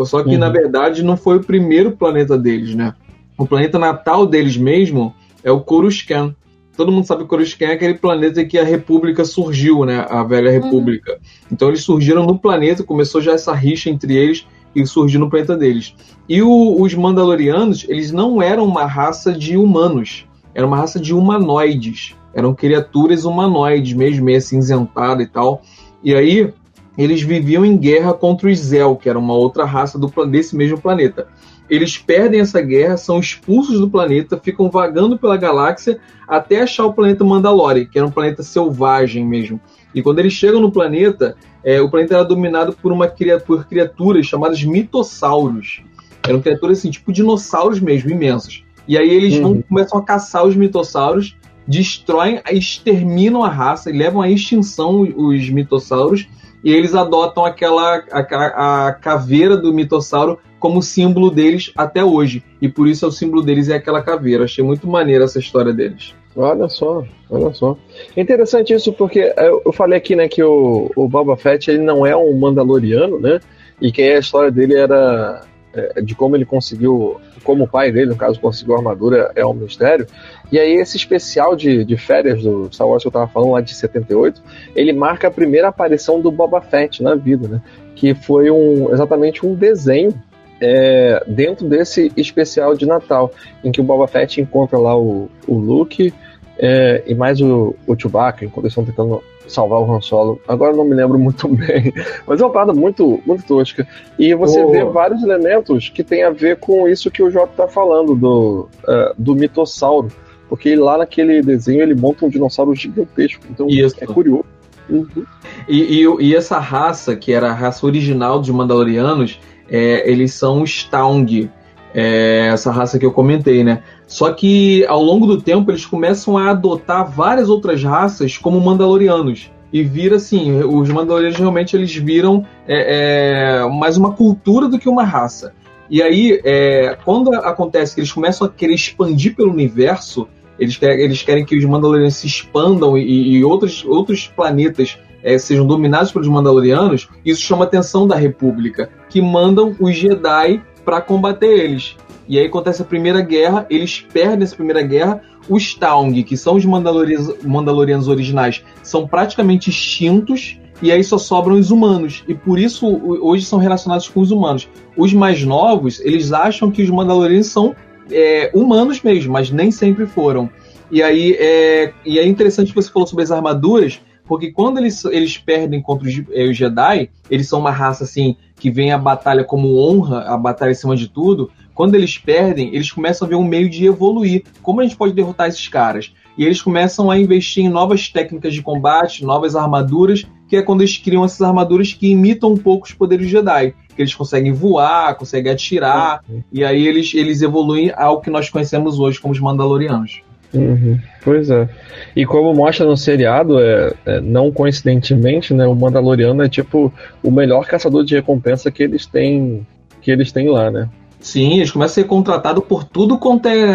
Só que, Uhum. na verdade, não foi o primeiro planeta deles, né? O planeta natal deles mesmo é o Coruscant. Todo mundo sabe que Coruscant é aquele planeta que a República surgiu, né? A velha República. Então eles surgiram no planeta, começou já essa rixa entre eles e surgiu no planeta deles. E o- os Mandalorianos, eles não eram uma raça de humanos, era uma raça de humanoides. Eram criaturas humanoides, mesmo meio acinzentada e tal. E aí, eles viviam em guerra contra os Zel, que era uma outra raça do, desse mesmo planeta. Eles perdem essa guerra, são expulsos do planeta, ficam vagando pela galáxia até achar o planeta Mandalore, que era um planeta selvagem mesmo. E quando eles chegam no planeta, é, o planeta era dominado por uma por criaturas chamadas mitossauros. Eram criaturas assim, tipo dinossauros mesmo, imensos. E aí eles uhum. vão, começam a caçar os mitossauros, destroem, exterminam a raça e levam à extinção os mitossauros. E eles adotam aquela a, a caveira do mitossauro como símbolo deles até hoje. E por isso é o símbolo deles é aquela caveira. Achei muito maneira essa história deles. Olha só, olha só. É interessante isso porque eu falei aqui, né, que o, o Boba Fett ele não é um Mandaloriano, né? E que a história dele era é, de como ele conseguiu, como o pai dele, no caso, conseguiu a armadura, é um mistério. E aí esse especial de, de férias do Star Wars que eu tava falando lá de 78, ele marca a primeira aparição do Boba Fett na vida, né? Que foi um, exatamente um desenho é, dentro desse especial de Natal, em que o Boba Fett encontra lá o, o Luke é, e mais o, o Chewbacca, enquanto eles estão tentando salvar o Han Solo. Agora não me lembro muito bem, mas é uma parada muito, muito tosca. E você oh. vê vários elementos que tem a ver com isso que o Jota está falando, do, uh, do mitossauro. Porque lá naquele desenho ele monta um dinossauro gigantesco. Então isso. é curioso. Uhum. E, e, e, essa raça, que era a raça original dos Mandalorianos, é, eles são os Taung, é, essa raça que eu comentei, né? Só que ao longo do tempo eles começam a adotar várias outras raças como Mandalorianos. E vira assim, os Mandalorianos realmente eles viram é, é, mais uma cultura do que uma raça. E aí, é, quando acontece que eles começam a querer expandir pelo universo, eles, querem, eles querem que os Mandalorianos se expandam e, e outros, outros planetas é, sejam dominados pelos Mandalorianos, isso chama a atenção da República, que mandam os Jedi para combater eles. E aí acontece a Primeira Guerra, eles perdem essa Primeira Guerra. Os Taung, que são os Mandalorianos, Mandalorianos originais, são praticamente extintos. E aí só sobram os humanos. E por isso hoje são relacionados com os humanos. Os mais novos, eles acham que os Mandalorianos são é, humanos mesmo, mas nem sempre foram. E aí é, e é interessante que você falou sobre as armaduras, porque quando eles, eles perdem contra os, é, os Jedi, eles são uma raça assim que vem a batalha como honra, a batalha em cima de tudo. Quando eles perdem, eles começam a ver um meio de evoluir. Como a gente pode derrotar esses caras? E eles começam a investir em novas técnicas de combate, novas armaduras, que é quando eles criam essas armaduras que imitam um pouco os poderes Jedi. Que eles conseguem voar, conseguem atirar, uhum. e aí eles, eles evoluem ao que nós conhecemos hoje como os Mandalorianos. Uhum, pois é. E como mostra no seriado, é, é, não coincidentemente, né, o Mandaloriano é tipo o melhor caçador de recompensa que eles têm que eles têm lá, né? Sim, eles começam a ser contratados por tudo quanto é,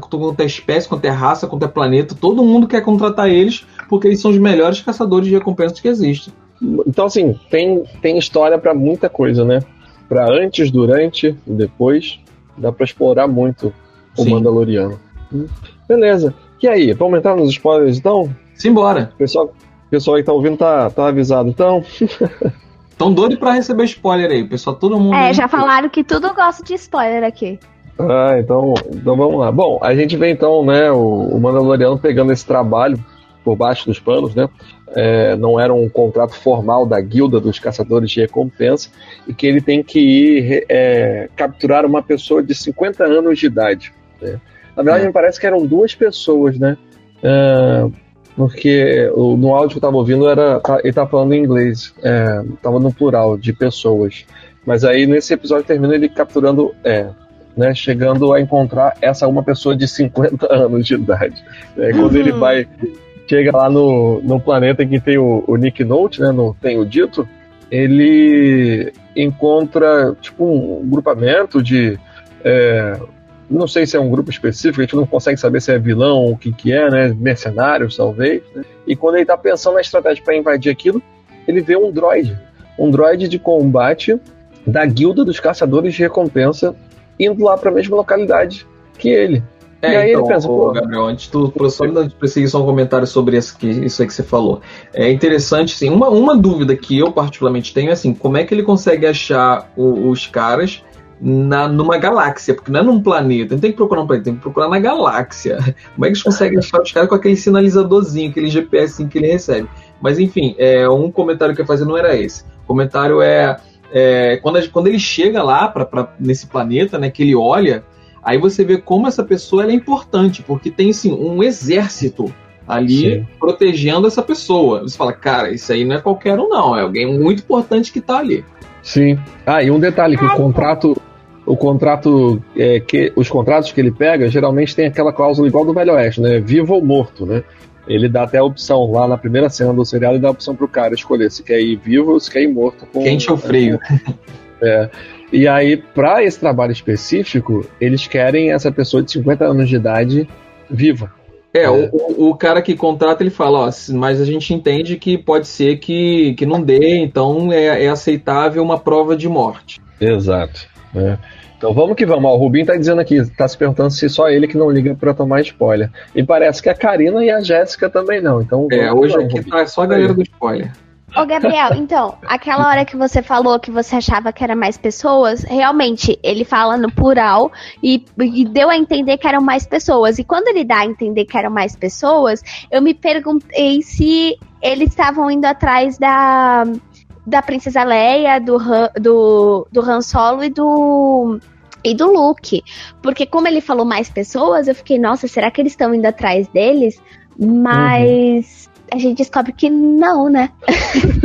quanto é espécie, quanto é raça, quanto é planeta. Todo mundo quer contratar eles porque eles são os melhores caçadores de recompensas que existem. Então, assim, tem, tem história para muita coisa, né? Para antes, durante, depois. Dá para explorar muito o Sim. Mandaloriano. Beleza. E aí, vamos entrar nos spoilers então? Simbora. Pessoal, pessoal aí que tá ouvindo tá, tá avisado então. Tão doido pra receber spoiler aí, pessoal, todo mundo. É, já falaram que tudo gosta de spoiler aqui. Ah, então, então vamos lá. Bom, a gente vê então, né, o, o Mandaloriano pegando esse trabalho por baixo dos panos, né? É, não era um contrato formal da guilda dos caçadores de recompensa e que ele tem que ir é, capturar uma pessoa de 50 anos de idade. Né? Na verdade, é. me parece que eram duas pessoas, né? Uh, porque no áudio que eu tava ouvindo era, tá, ele tava falando em inglês, é, tava no plural, de pessoas. Mas aí nesse episódio termina ele capturando, é, né, chegando a encontrar essa uma pessoa de 50 anos de idade. É, quando uhum. ele vai, chega lá no, no planeta em que tem o, o Nick Note, né, no, tem o dito, ele encontra tipo um grupamento de é, não sei se é um grupo específico, a gente não consegue saber se é vilão ou o que, que é, né? Mercenários, talvez. Né? E quando ele está pensando na estratégia para invadir aquilo, ele vê um droid. Um droid de combate da guilda dos caçadores de recompensa indo lá para a mesma localidade que ele. É, e aí então, ele pensa, pô, Gabriel, antes tu só me perseguir só um comentário sobre isso, que, isso aí que você falou. É interessante, sim. Uma, uma dúvida que eu particularmente tenho é assim, como é que ele consegue achar o, os caras na, numa galáxia, porque não é num planeta, não tem que procurar um planeta, tem que procurar na galáxia. Como é que eles conseguem achar os caras com aquele sinalizadorzinho, aquele GPS que ele recebe? Mas enfim, é, um comentário que eu ia fazer não era esse. O comentário é, é quando, a, quando ele chega lá pra, pra, nesse planeta, né, que ele olha, aí você vê como essa pessoa é importante, porque tem assim, um exército ali Sim. protegendo essa pessoa. Você fala, cara, isso aí não é qualquer um, não, é alguém muito importante que tá ali. Sim. Ah, e um detalhe, que o contrato. O contrato é, que os contratos que ele pega geralmente tem aquela cláusula igual do Velho Oeste, né? Vivo ou morto, né? Ele dá até a opção lá na primeira cena do seriado, ele dá a opção pro cara escolher se quer ir vivo ou se quer ir morto. Com, Quente ou frio. É. E aí, para esse trabalho específico, eles querem essa pessoa de 50 anos de idade viva. É, é. O, o, cara que contrata, ele fala, ó, mas a gente entende que pode ser que, que não dê, então é, é aceitável uma prova de morte. Exato. É. Então vamos que vamos. Ó, o Rubinho tá dizendo aqui, tá se perguntando se só ele que não liga para tomar spoiler. E parece que a Karina e a Jéssica também não. Então É, hoje vamos, aqui tá só a galera do spoiler. Ô, Gabriel, então, aquela hora que você falou que você achava que era mais pessoas, realmente, ele fala no plural e, e, deu a entender que eram mais pessoas. E quando ele dá a entender que eram mais pessoas, eu me perguntei se eles estavam indo atrás da, da Princesa Leia, do, Han, do, do Han Solo e do e do Luke. Porque como ele falou mais pessoas, eu fiquei, nossa, será que eles estão indo atrás deles? Mas uhum. a gente descobre que não, né?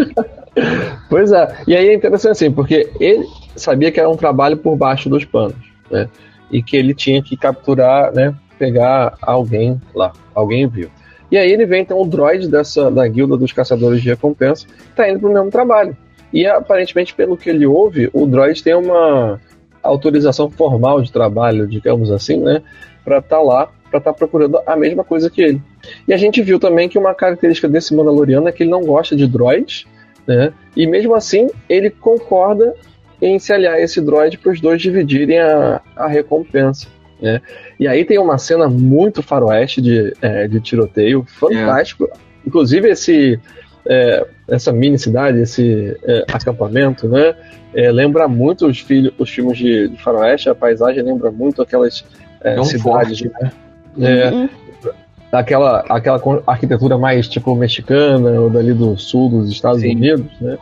pois é. E aí é interessante assim, porque ele sabia que era um trabalho por baixo dos panos, né? E que ele tinha que capturar, né? Pegar alguém lá. Alguém viu. E aí ele vem então o droid dessa, da guilda dos caçadores de recompensa, tá indo pro mesmo trabalho. E aparentemente, pelo que ele ouve, o droid tem uma autorização formal de trabalho, digamos assim, né? Para estar tá lá, para estar tá procurando a mesma coisa que ele. E a gente viu também que uma característica desse Mandaloriano é que ele não gosta de droids, né? E mesmo assim, ele concorda em se aliar esse droid para os dois dividirem a, a recompensa. Né? E aí tem uma cena muito faroeste de, é, de tiroteio, fantástico. É. Inclusive esse é, essa mini cidade, esse é, acampamento, né? É, lembra muito os, filhos, os filmes de, de, faroeste, a paisagem lembra muito aquelas é, cidades, forte. né? É, uhum. Aquela, aquela arquitetura mais tipo mexicana ou dali do sul dos Estados Sim. Unidos, né?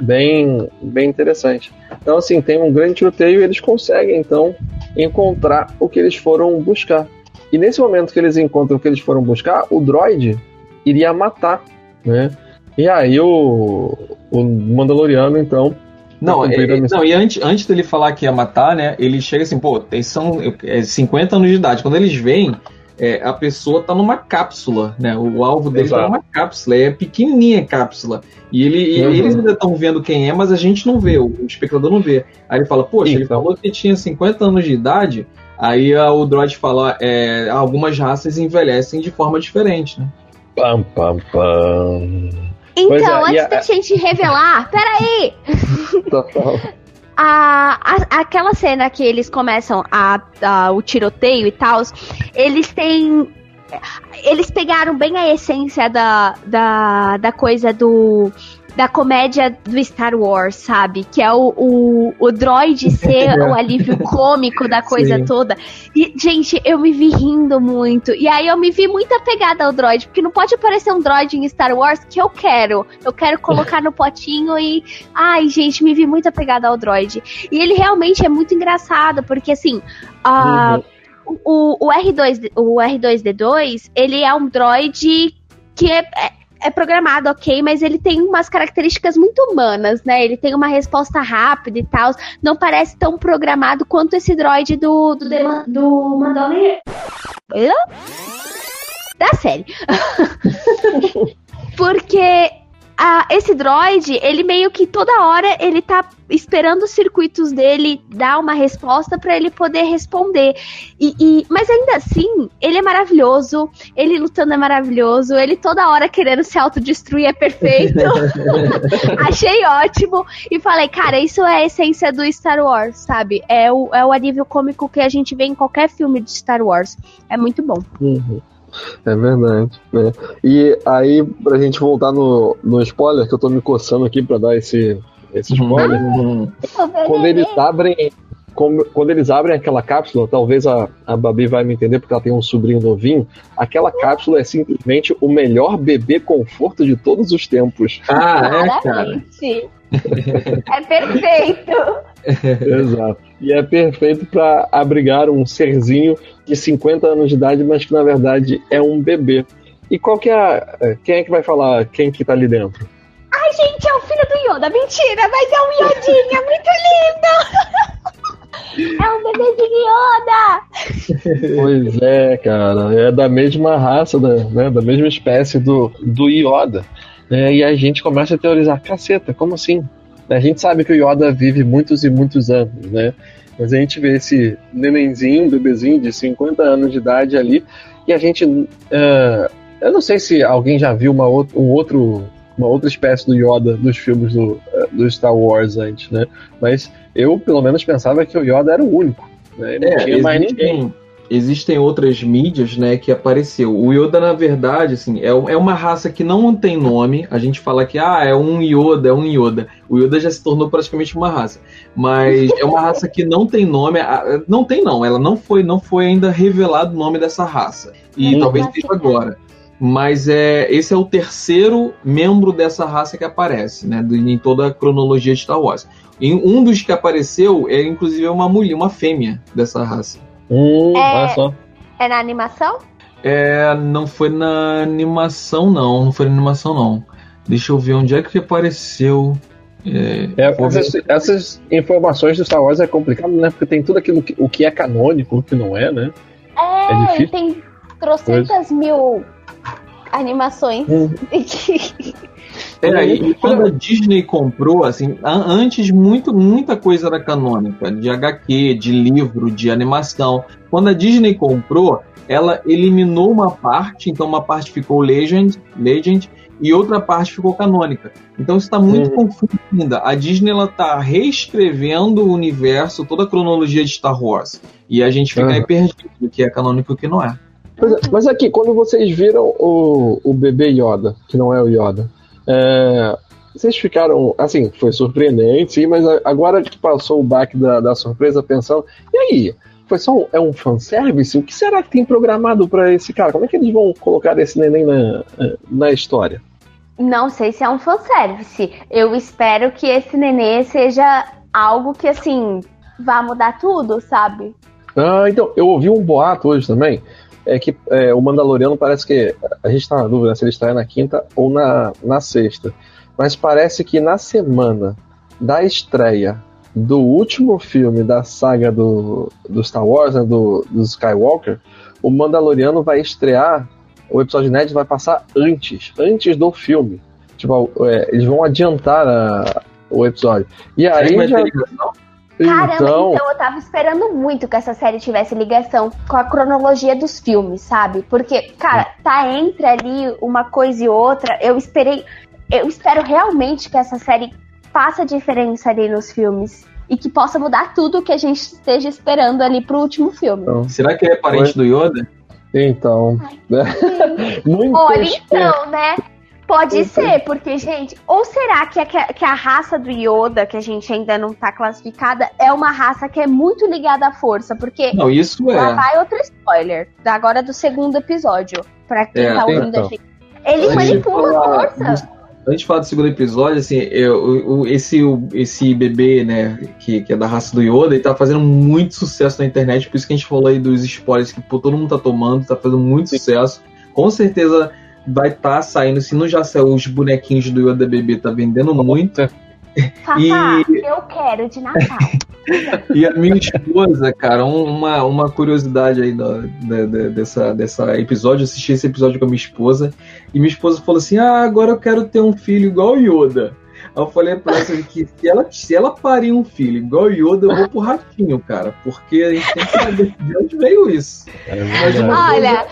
Bem, bem interessante. Então, assim, tem um grande tiroteio e eles conseguem, então, encontrar o que eles foram buscar. E nesse momento que eles encontram o que eles foram buscar, o droid iria matar, né? E aí o, o Mandaloriano, então. Não, é, não e antes, antes dele falar que ia matar, né? Ele chega assim, pô, eles são é, 50 anos de idade. Quando eles vêm, é, a pessoa tá numa cápsula, né? O alvo dele tá Exato. tá numa cápsula, é pequenininha a cápsula. E, ele, uhum. eles ainda estão vendo quem é, mas a gente não vê, o espectador não vê. Aí ele fala, poxa, então. ele falou que tinha 50 anos de idade, aí a, o droid fala, é, algumas raças envelhecem de forma diferente, né? Pam, pam, pam. Então, é, antes a... da gente revelar, peraí! Total a, aquela cena que eles começam a, a o tiroteio e tal, eles têm. Eles pegaram bem a essência da, da, da coisa do da comédia do Star Wars, sabe? Que é o, o, o droid ser o alívio cômico da coisa Sim. toda. E, gente, eu me vi rindo muito. E aí eu me vi muito apegada ao droid, porque não pode aparecer um droid em Star Wars que eu quero. Eu quero colocar no potinho e. Ai, gente, me vi muito apegada ao droid. E ele realmente é muito engraçado, porque assim. Uh, uhum. o, o, R2, o R2D2, ele é um droid que é, é programado, ok, mas ele tem umas características muito humanas, né? Ele tem uma resposta rápida e tal. Não parece tão programado quanto esse droid do, do, do Mandalorian. Da série. Porque a, esse droid, ele meio que toda hora ele tá esperando os circuitos dele dar uma resposta para ele poder responder. E, e, mas ainda assim, ele é maravilhoso, ele lutando é maravilhoso, ele toda hora querendo se autodestruir é perfeito. Achei ótimo. E falei, cara, isso é a essência do Star Wars, sabe? É o, é o alívio cômico que a gente vê em qualquer filme de Star Wars. É muito bom. Uhum. É verdade, né? E aí, pra gente voltar no, no spoiler, que eu tô me coçando aqui pra dar esse, esse uhum. spoiler. Uhum. Quando eles abrem. quando eles abrem aquela cápsula, talvez a, a Babi vai me entender porque ela tem um sobrinho novinho. Aquela cápsula é simplesmente o melhor bebê conforto de todos os tempos. Ah, é, cara. É perfeito. Exato. E é perfeito para abrigar um serzinho de 50 anos de idade, mas que na verdade é um bebê. E qual que é a, quem é que vai falar quem que tá ali dentro? Ai, gente, é o filho do Yoda. Mentira, mas é um Yodinha muito lindo. É um bebezinho Yoda. Pois é, cara, é da mesma raça, da, né, da mesma espécie do, do Yoda. né, e a gente começa a teorizar, caceta, como assim? A gente sabe que o Yoda vive muitos e muitos anos, né? Mas a gente vê esse nenenzinho, bebezinho de 50 anos de idade ali, e a gente. ah, eu não sei se alguém já viu uma, um outro, uma outra espécie do Yoda dos filmes do, ah, do Star Wars antes, né? Mas eu, pelo menos, pensava que o Yoda era o único. Né? E Não É, tinha mais ninguém. Existem, outras mídias, né, que apareceu. O Yoda, na verdade, assim, é, é uma raça que não tem nome. A gente fala que, ah, é um Yoda, é um Yoda. O Yoda já se tornou praticamente uma raça. Mas é uma raça que não tem nome. ah, Não tem, não. Ela não foi, não foi ainda revelado o nome dessa raça. E Hum. talvez seja agora. Mas é, esse é o terceiro membro dessa raça que aparece, né? Em toda a cronologia de Star Wars. E um dos que apareceu é, inclusive, uma mulher, uma fêmea dessa raça. Hum, É. olha só. É na animação? É, não foi na animação, não. Não foi na animação, não. Deixa eu ver onde é que apareceu. É, É, essas, essas informações do Star Wars é complicado, né? Porque tem tudo aquilo que, o que é canônico, o que não é, né? É, É difícil? e tem trocentas mil animações. Hum. É, e, e quando a Disney comprou, assim, antes muito, muita coisa era canônica, de HQ, de livro, de animação. Quando a Disney comprou, ela eliminou uma parte, então uma parte ficou Legend, Legend e outra parte ficou canônica. Então isso está muito Uhum. confuso ainda. A Disney ela tá reescrevendo o universo, toda a cronologia de Star Wars. E a gente fica aí Uhum. perdido do que é canônico e o que não é. É, Mas aqui, quando vocês viram o, o bebê Yoda, que não é o Yoda, é, vocês ficaram, assim, foi surpreendente, sim, mas agora que passou o baque da, da surpresa, pensando, e aí? Foi só um, é um fanservice? O que será que tem programado pra esse cara? Como é que eles vão colocar esse neném na, na história? Não sei se é um fanservice. Eu espero que esse nenê seja algo que, assim, vá mudar tudo, sabe? Ah, então, eu ouvi um boato hoje também, é que é, o Mandaloriano parece que, a gente tá na dúvida se ele estreia na quinta ou na, na sexta, mas parece que na semana da estreia do último filme da saga do, do Star Wars, né, do, do Skywalker, o Mandaloriano vai estrear, o episódio Ned vai passar antes, antes do filme. Tipo, é, eles vão adiantar a- o episódio. E Será que aí vai já... ter ligação? Caramba, Então, então eu tava esperando muito que essa série tivesse ligação com a cronologia dos filmes, sabe? Porque, cara, tá entre ali uma coisa e outra. Eu esperei. Eu espero realmente que essa série faça diferença ali nos filmes. E que possa mudar tudo que a gente esteja esperando ali pro último filme. Será que ele é parente do Yoda? então, né? Muito Olha, esperto. então, né? Pode Então. ser, porque, gente, ou será que a, que a raça do Yoda, que a gente ainda não tá classificada, é uma raça que é muito ligada à força? Porque Não, isso Lá é. vai outro spoiler, da agora do segundo episódio, pra quem É, tá ouvindo a então. gente. Ele manipula a força. Antes de falar do segundo episódio, assim, eu, o- esse, esse bebê, né, que, que é da raça do Yoda, ele tá fazendo muito sucesso na internet, por isso que a gente falou aí dos spoilers que pô, todo mundo tá tomando, tá fazendo muito sucesso. Com certeza vai estar tá saindo, se não já saiu os bonequinhos do Yoda bebê, tá vendendo muito. Fafá, eu quero de Natal. E a minha esposa, cara, um- uma, uma curiosidade aí da, da- da- dessa, dessa episódio, eu assisti esse episódio com a minha esposa, e minha esposa falou assim: Ah, agora eu quero ter um filho igual o Yoda. Aí eu falei pra ela que se ela, se ela parir um filho igual o Yoda, eu vou pro ratinho, cara. Porque a gente tem que saber de onde veio isso. É Olha,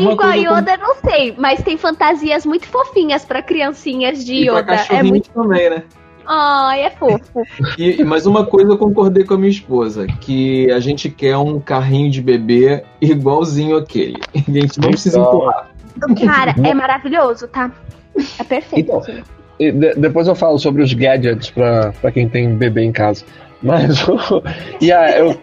igual coisa Yoda, não sei, mas tem fantasias muito fofinhas pra criancinhas de E pra Yoda. É muito. também, né? Ai, é fofo. E, mas uma coisa eu concordei com a minha esposa, que a gente quer um carrinho de bebê igualzinho aquele. A gente não precisa Então. empurrar. Cara, é maravilhoso, tá? É perfeito. Então, de- depois eu falo sobre os gadgets pra, pra quem tem bebê em casa. Mas e a, eu,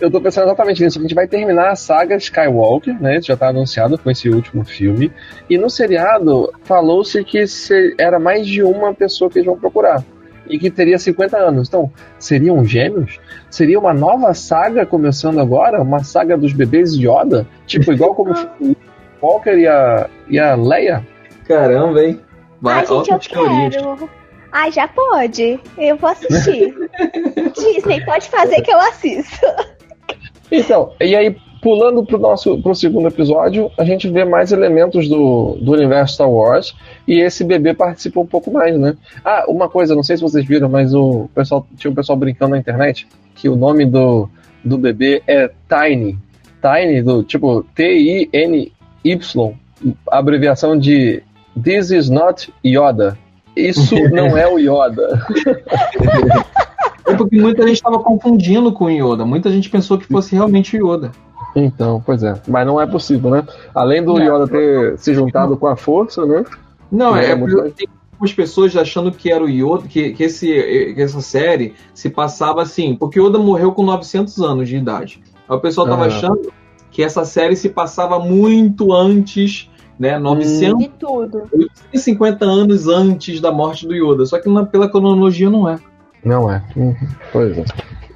eu tô pensando exatamente nisso. A gente vai terminar a saga Skywalker, né? Isso já tá anunciado com esse último filme. E no seriado falou-se que se- era mais de uma pessoa que eles vão procurar. E que teria 50 anos. Então, seriam gêmeos? Seria uma nova saga começando agora? Uma saga dos bebês Yoda? Tipo, igual como o Walker e a, e a Leia? Caramba, hein? Vai, Ai, gente, eu teorias. quero. Ai, já pode. Eu vou assistir. Disney, pode fazer que eu assisto. Então, e aí, pulando pro nosso pro segundo episódio, a gente vê mais elementos do, do universo Star Wars e esse bebê participa um pouco mais, né? Ah, uma coisa, não sei se vocês viram, mas o pessoal tinha um pessoal brincando na internet que o nome do, do bebê é Tiny. Tiny, do tipo T-I-N-Y, abreviação de This is not Yoda. Isso não é o Yoda. É porque muita gente estava confundindo com o Yoda. Muita gente pensou que fosse realmente o Yoda. Então, pois é. Mas não é possível, né? Além do Não. Yoda ter se juntado com a força, né? Não, É, é, muito porque tem algumas pessoas achando que era o Yoda, que, que, esse, que essa série se passava assim, porque Yoda morreu com 900 anos de idade. Aí o pessoal tava Ah. achando que essa série se passava muito antes, né, 900, De tudo. 850 anos antes da morte do Yoda. Só que na- pela cronologia não é. Não é. Uhum. Pois é.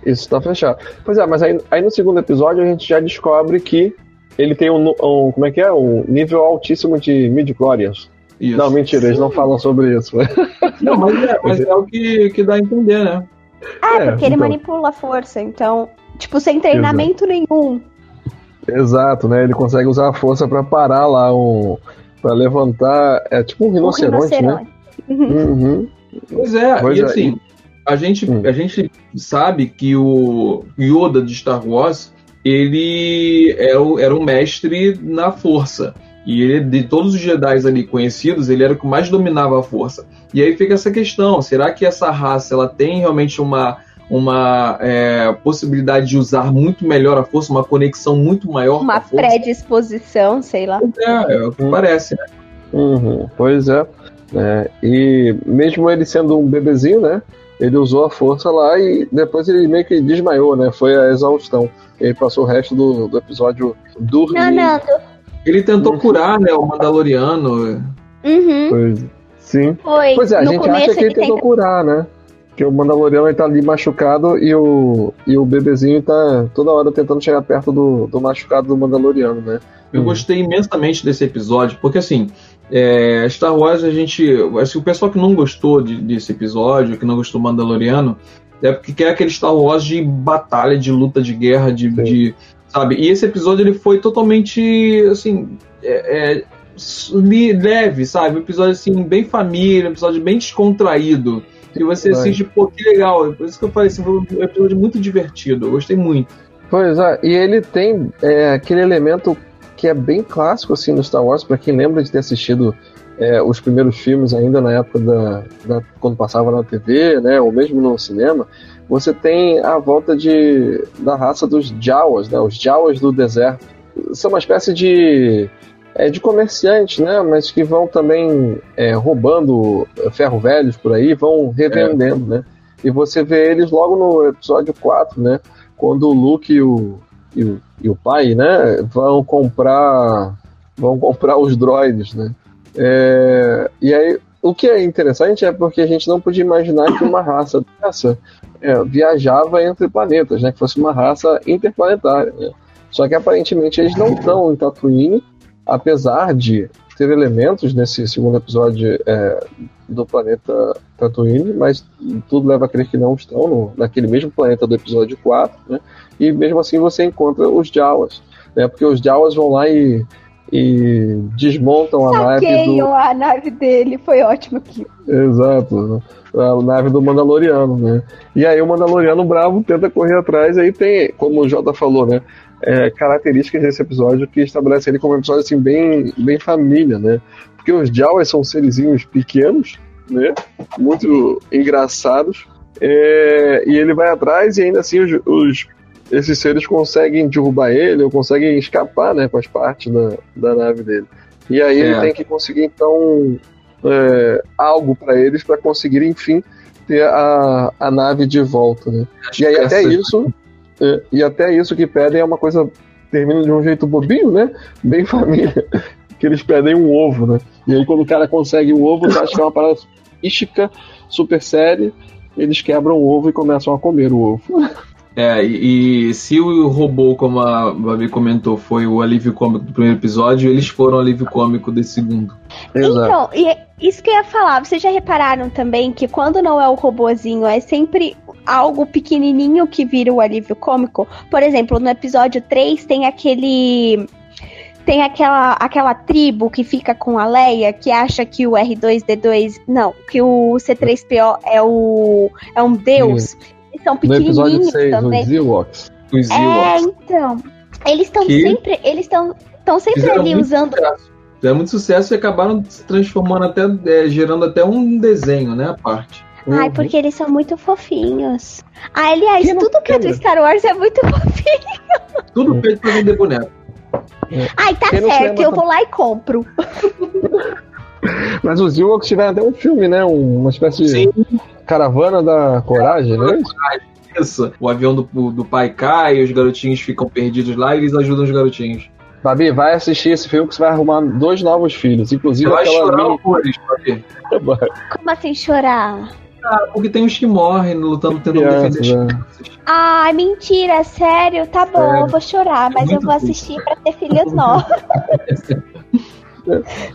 Isso tá fechado. Pois é, mas aí, aí no segundo episódio a gente já descobre que ele tem um, um- como é que é? Um nível altíssimo de midi-glorians. Isso. Não, mentira, eles não falam sobre isso. Não, mas é, mas é o que, que dá a entender, né? Ah, É, porque ele então. manipula a força, então, tipo, sem treinamento nenhum. Exato, né? Ele consegue usar a força pra parar lá um. Pra levantar. É tipo um Um rinoceronte, né? Uhum. Pois é, Pois e é, assim, a gente, Hum. a gente sabe que o Yoda de Star Wars, ele era o, era o mestre na força. E ele, de todos os Jedi ali conhecidos, ele era o que mais dominava a força. E aí fica essa questão: será que essa raça ela tem realmente uma, uma é, possibilidade de usar muito melhor a força, uma conexão muito maior Uma com a força? predisposição, sei lá. É, é o que parece, né? Uhum, pois é. É, E mesmo ele sendo um bebezinho, né? Ele usou a força lá e depois ele meio que desmaiou, né? Foi a exaustão. Ele passou o resto do, do episódio dormindo. Nanando. Ele tentou curar né, o Mandaloriano. Uhum. Pois, sim. Foi. Pois é, a no gente começo acha que ele tentou tenta- curar, né? Que o Mandaloriano ele tá ali machucado e o, e o bebezinho tá toda hora tentando chegar perto do, do machucado do Mandaloriano, né? Eu Hum. gostei imensamente desse episódio, porque assim, é, Star Wars, a gente. Assim, o pessoal que não gostou de- desse episódio, que não gostou do Mandaloriano, é porque quer aquele Star Wars de batalha, de luta, de guerra, de. De- sabe? E esse episódio ele foi totalmente assim. é, é, leve, sabe? Um episódio assim, bem família, um episódio bem descontraído. E você assiste, pô, que legal. Por isso que eu falei assim, foi um episódio muito divertido. Eu gostei muito. Pois é, e ele tem é, aquele elemento que é bem clássico assim no Star Wars, pra quem lembra de ter assistido é, os primeiros filmes ainda na época da, da- quando passava na TV, né, ou mesmo no cinema, você tem a volta de da raça dos Jawas, né, os Jawas do deserto. São uma espécie de é, de comerciantes, né, mas que vão também é, roubando ferro velhos por aí, vão revendendo, né? E você vê eles logo no episódio 4, né? quando o Luke e o, e o, e o pai, né, vão comprar vão comprar os droids, né? É, e aí, o que é interessante é porque a gente não podia imaginar que uma raça dessa é, viajava entre planetas, né? Que fosse uma raça interplanetária, né? Só que aparentemente eles não estão em Tatooine, apesar de ter elementos nesse segundo episódio é, do planeta Tatooine, mas tudo leva a crer que não estão no, naquele mesmo planeta do episódio 4, né? E mesmo assim você encontra os Jawas, né? Porque os Jawas vão lá e, e desmontam a nave do... A nave dele, foi ótimo aqui. Exato, a nave do Mandaloriano, né? E aí o Mandaloriano bravo tenta correr atrás, aí tem, como o Jota falou, né? é, características desse episódio que estabelece ele como um episódio assim bem, bem família, né? Porque os Jawas são serizinhos pequenos, né? Muito engraçados. é, e ele vai atrás e ainda assim os, os- esses seres conseguem derrubar ele ou conseguem escapar, né? Com as partes da, da nave dele. E aí ele É. tem que conseguir então é, algo para eles para conseguir, enfim, ter a, a nave de volta, né? E aí até isso, é, e até isso que pedem é uma coisa termina de um jeito bobinho, né? Bem família, que eles pedem um ovo, né? E aí quando o cara consegue o ovo, acha que é uma parada mística, super séria, eles quebram o ovo e começam a comer o ovo. É, e, e se o robô, como a Babi comentou, foi o alívio cômico do primeiro episódio, eles foram o alívio cômico do segundo. Então, e é isso que eu ia falar, vocês já repararam também que quando não é o robozinho, é sempre algo pequenininho que vira o alívio cômico? Por exemplo, no episódio 3 tem aquele tem aquela, aquela tribo que fica com a Leia que acha que o R2D2. Não, que o C3PO é, o, é um deus. Eles são No episódio pequenininhos 6, também. os Ewoks. Os É, Ewoks então. Eles estão Que? sempre. Eles estão. Estão sempre ali usando. sucesso. Fizeram muito sucesso e acabaram se transformando até, é, gerando até um desenho, né, a parte. Ai, Uhum. porque eles são muito fofinhos. Ah, aliás, não tudo que é do? Star Wars é muito fofinho. Tudo feito pra vender boneco. Ai, tá Quem certo, eu vou lá e compro. Mas os Ewoks tiveram até um filme, né? Um- Uma espécie de Sim. caravana da coragem, né? Isso. O avião do, do pai cai, os garotinhos ficam perdidos lá e eles ajudam os garotinhos. Babi, vai assistir esse filme que você vai arrumar dois novos filhos. Você Inclusive vai aquela chorar mini- horrores, Babi. Como assim chorar? Ah, porque tem uns que morrem lutando, tentando Crianças, defender né? Ai, mentira, sério? Tá bom, Sério. eu vou chorar, mas eu muito vou triste. assistir pra ter filhos novos.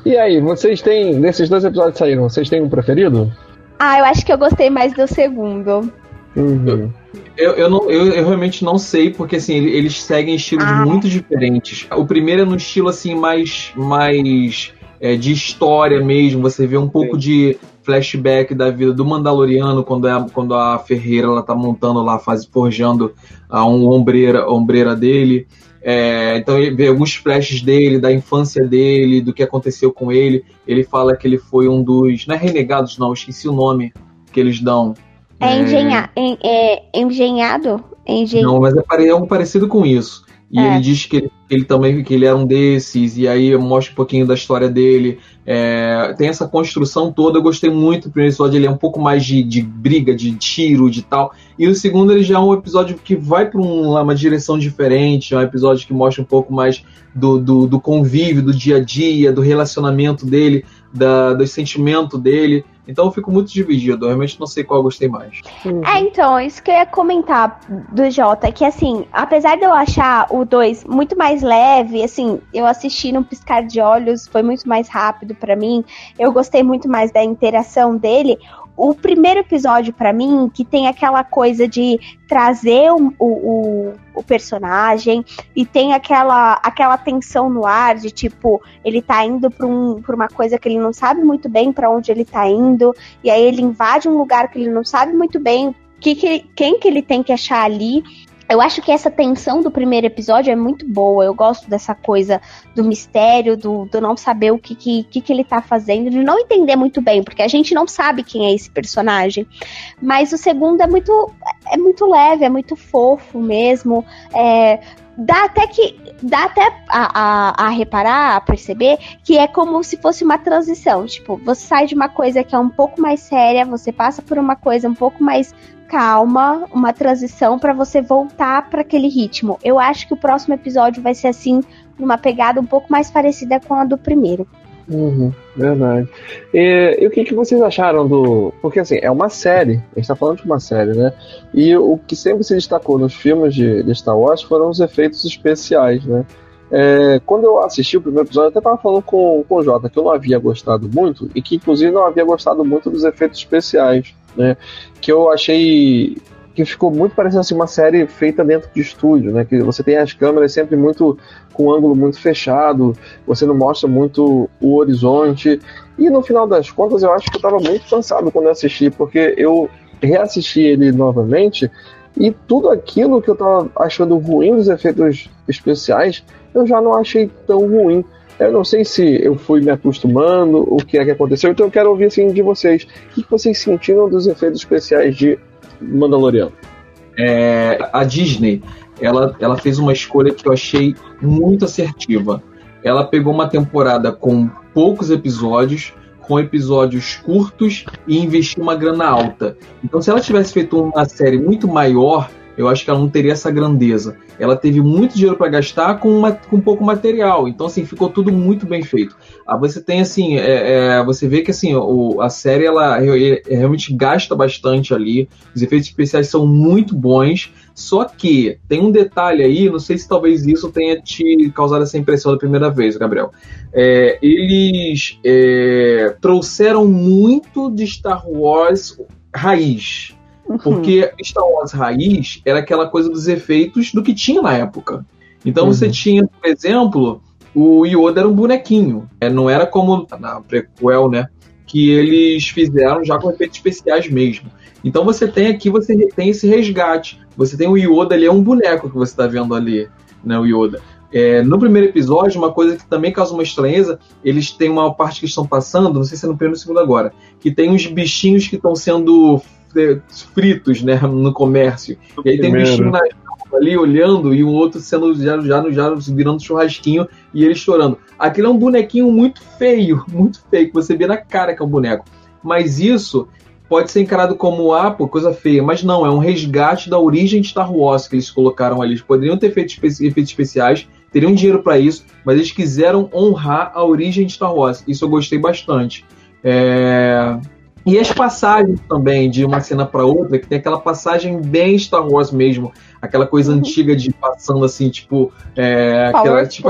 E aí, vocês têm. Nesses dois episódios que saíram, vocês têm um preferido? Ah, eu acho que eu gostei mais do segundo. Uhum. Eu, eu, não, eu, eu realmente não sei, porque assim, ele- eles seguem estilos Ah. muito diferentes. O primeiro é no estilo assim, mais, mais é, de história mesmo. Você vê um pouco de flashback da vida do Mandaloriano, quando, é, quando a Ferreira ela tá montando lá, faz, forjando a um ombreira, ombreira dele. É, então ele vê alguns flashes dele, da infância dele, do que aconteceu com ele. Ele fala que ele foi um dos. Não é renegados, não, esqueci o nome que eles dão. É, engenha... en- é engenhado? Engen... Não, mas é pare- é algo parecido com isso. E É. ele diz que ele, ele também que ele era um desses, e aí mostra um pouquinho da história dele. É, tem essa construção toda, eu gostei muito. O primeiro episódio ele é um pouco mais de, de briga, de tiro, de tal. E o segundo ele já é um episódio que vai para um, uma direção diferente, é um episódio que mostra um pouco mais do, do, do convívio, do dia a dia, do relacionamento dele, da, do sentimento dele. Então eu fico muito dividido, eu realmente não sei qual eu gostei mais. É, então, isso que eu ia comentar do Jota, que assim, apesar de eu achar o 2 muito mais leve, assim, eu assisti num piscar de olhos, foi muito mais rápido pra mim, eu gostei muito mais da interação dele. O primeiro episódio, pra mim, que tem aquela coisa de trazer o, o, o- personagem e tem aquela, aquela tensão no ar de tipo, ele tá indo pra, um, pra uma coisa que ele não sabe muito bem pra onde ele tá indo, e aí ele invade um lugar que ele não sabe muito bem que que quem que ele tem que achar ali. Eu acho que essa tensão do primeiro episódio é muito boa. Eu gosto dessa coisa do mistério, do, do não saber o que, que, que, que ele tá fazendo, de não entender muito bem, porque a gente não sabe quem é esse personagem. Mas o segundo é muito, é muito leve, é muito fofo mesmo. É, dá até que. Dá até a, a, a reparar, a perceber que é como se fosse uma transição. Tipo, você sai de uma coisa que é um pouco mais séria, você passa por uma coisa um pouco mais calma, uma transição para você voltar para aquele ritmo. Eu acho que o próximo episódio vai ser assim, numa pegada um pouco mais parecida com a do primeiro. Uhum, verdade. E, e o que, que vocês acharam do. Porque assim, é uma série, a gente tá falando de uma série, né? E o que sempre se destacou nos filmes de, de Star Wars foram os efeitos especiais, né? É, quando eu assisti o primeiro episódio, eu até tava falando com, com o Jota que eu não havia gostado muito, e que inclusive não havia gostado muito dos efeitos especiais, né? Que eu achei que ficou muito parecendo assim, uma série feita dentro de estúdio, né? Que você tem as câmeras sempre muito com um ângulo muito fechado, você não mostra muito o horizonte. E no final das contas, eu acho que eu estava muito cansado quando eu assisti, porque eu reassisti ele novamente e tudo aquilo que eu estava achando ruim dos efeitos especiais, eu já não achei tão ruim. Eu não sei se eu fui me acostumando, o que é que aconteceu, então eu quero ouvir assim de vocês. O que vocês sentiram dos efeitos especiais de Mandaloriano? É, a Disney, ela, ela fez uma escolha que eu achei muito assertiva. Ela pegou uma temporada com poucos episódios, com episódios curtos e investir uma grana alta. Então, se ela tivesse feito uma série muito maior, eu acho que ela não teria essa grandeza. Ela teve muito dinheiro para gastar com, uma, com pouco material. Então, assim, ficou tudo muito bem feito. Ah, você tem, assim, é, é, você vê que, assim, o, a série, ela realmente gasta bastante ali. Os efeitos especiais são muito bons. Só que tem um detalhe aí, não sei se talvez isso tenha te causado essa impressão da primeira vez, Gabriel. É, eles é, trouxeram muito de Star Wars raiz. Porque Star Wars raiz era aquela coisa dos efeitos do que tinha na época. Então uhum. você tinha, por exemplo, o Yoda era um bonequinho. É, não era como na prequel, né? Que eles fizeram já com efeitos especiais mesmo. Então você tem aqui, você tem esse resgate. Você tem o Yoda ali, é um boneco que você está vendo ali, né? O Yoda. É, no primeiro episódio, uma coisa que também causa uma estranheza, eles têm uma parte que estão passando, não sei se é no primeiro ou no segundo agora, que tem uns bichinhos que estão sendo fritos, né, no comércio. E aí tem um bichinho na, ali olhando e o outro sendo já, já, já virando churrasquinho e ele chorando. Aquilo é um bonequinho muito feio, muito feio, que você vê na cara que é um boneco. Mas isso pode ser encarado como, ah, pô, coisa feia, mas não, é um resgate da origem de Star Wars que eles colocaram ali. Eles poderiam ter feito efeitos especiais, teriam dinheiro para isso, mas eles quiseram honrar a origem de Star Wars. Isso eu gostei bastante. É... E as passagens também, de uma cena para outra, que tem aquela passagem bem Star Wars mesmo, aquela coisa uhum. antiga de passando assim, tipo. É, aquela, tipo,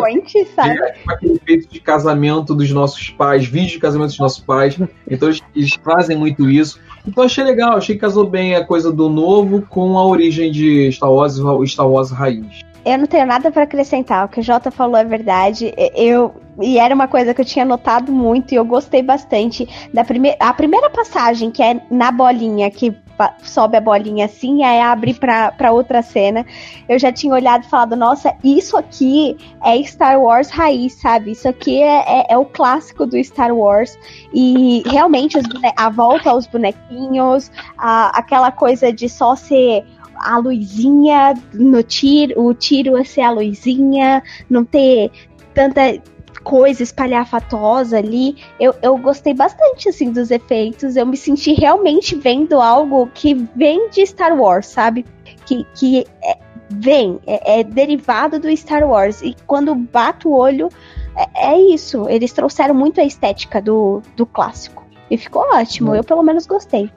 sabe? É, tipo aquele feito de casamento dos nossos pais, vídeo de casamento dos nossos pais. Então eles, eles fazem muito isso. Então achei legal, achei que casou bem a coisa do novo com a origem de Star Wars e Star Wars raiz. Eu não tenho nada para acrescentar. O que o Jota falou é verdade. Eu e era uma coisa que eu tinha notado muito e eu gostei bastante da primeira a primeira passagem que é na bolinha que sobe a bolinha assim, aí abre para outra cena. Eu já tinha olhado e falado, nossa, isso aqui é Star Wars raiz, sabe? Isso aqui é, é, é o clássico do Star Wars. E realmente a volta aos bonequinhos, a, aquela coisa de só ser a luzinha no tiro, o tiro a ser a luzinha, não ter tanta coisa espalhafatosa ali. Eu, eu gostei bastante, assim, dos efeitos. Eu me senti realmente vendo algo que vem de Star Wars, sabe? Que, que é, vem, é, é, derivado do Star Wars. E quando bato o olho, é, é, isso. Eles trouxeram muito a estética do, do clássico. E ficou ótimo. Eu, pelo menos, gostei.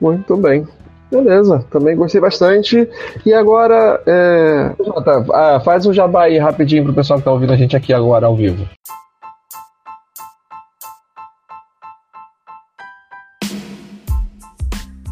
Muito bem. Beleza, também gostei bastante. E agora, é... Ah, faz um jabá aí rapidinho pro pessoal que tá ouvindo a gente aqui agora ao vivo.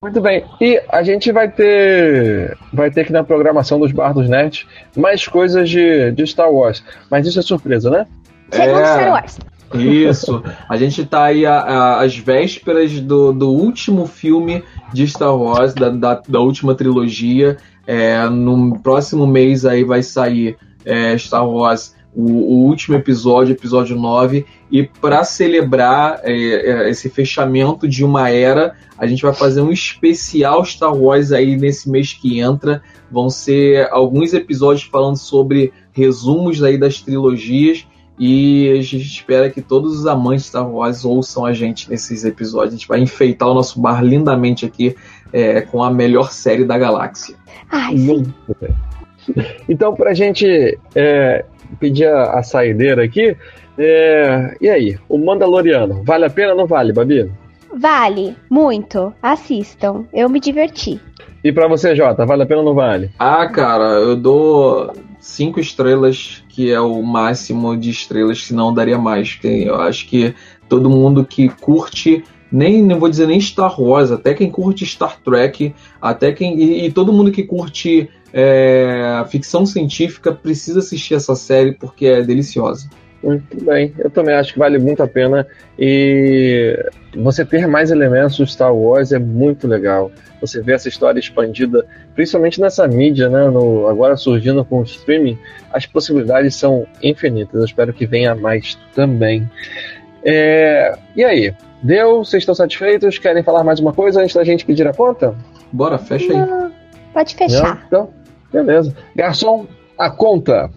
Muito bem. E a gente vai ter vai ter aqui na programação dos Bar dos Nerds mais coisas de, de Star Wars. Mas isso é surpresa, né? Segundo é, Star Wars. Isso. A gente tá aí às vésperas do, do último filme de Star Wars, da, da, da última trilogia. É, no próximo mês aí vai sair é, Star Wars o, o, último episódio, episódio 9, e para celebrar é, é, esse fechamento de uma era, a gente vai fazer um especial Star Wars aí nesse mês que entra. Vão ser alguns episódios falando sobre resumos aí das trilogias. E a gente espera que todos os amantes de Star Wars ouçam a gente nesses episódios. A gente vai enfeitar o nosso bar lindamente aqui é, com a melhor série da galáxia. Ai, sim. Então, para a gente é, pedir a, a saideira aqui. É, e aí, o Mandaloriano, vale a pena ou não vale, Babi? Vale, muito. Assistam, eu me diverti. E para você, Jota, vale a pena ou não vale? Ah, cara, eu dou cinco estrelas, que é o máximo de estrelas, se não daria mais. Eu acho que todo mundo que curte nem não vou dizer nem Star Wars, até quem curte Star Trek, até quem e, e todo mundo que curte é, ficção científica precisa assistir essa série porque é deliciosa. Muito bem, eu também acho que vale muito a pena e você ter mais elementos do Star Wars é muito legal. Você vê essa história expandida, principalmente nessa mídia, né? No, agora surgindo com o streaming, as possibilidades são infinitas. Eu espero que venha mais também. É, e aí? Deu? Vocês estão satisfeitos? Querem falar mais uma coisa antes da gente pedir a conta? Bora, fecha aí. Não, pode fechar. Não? Então, beleza. Garçom, a conta.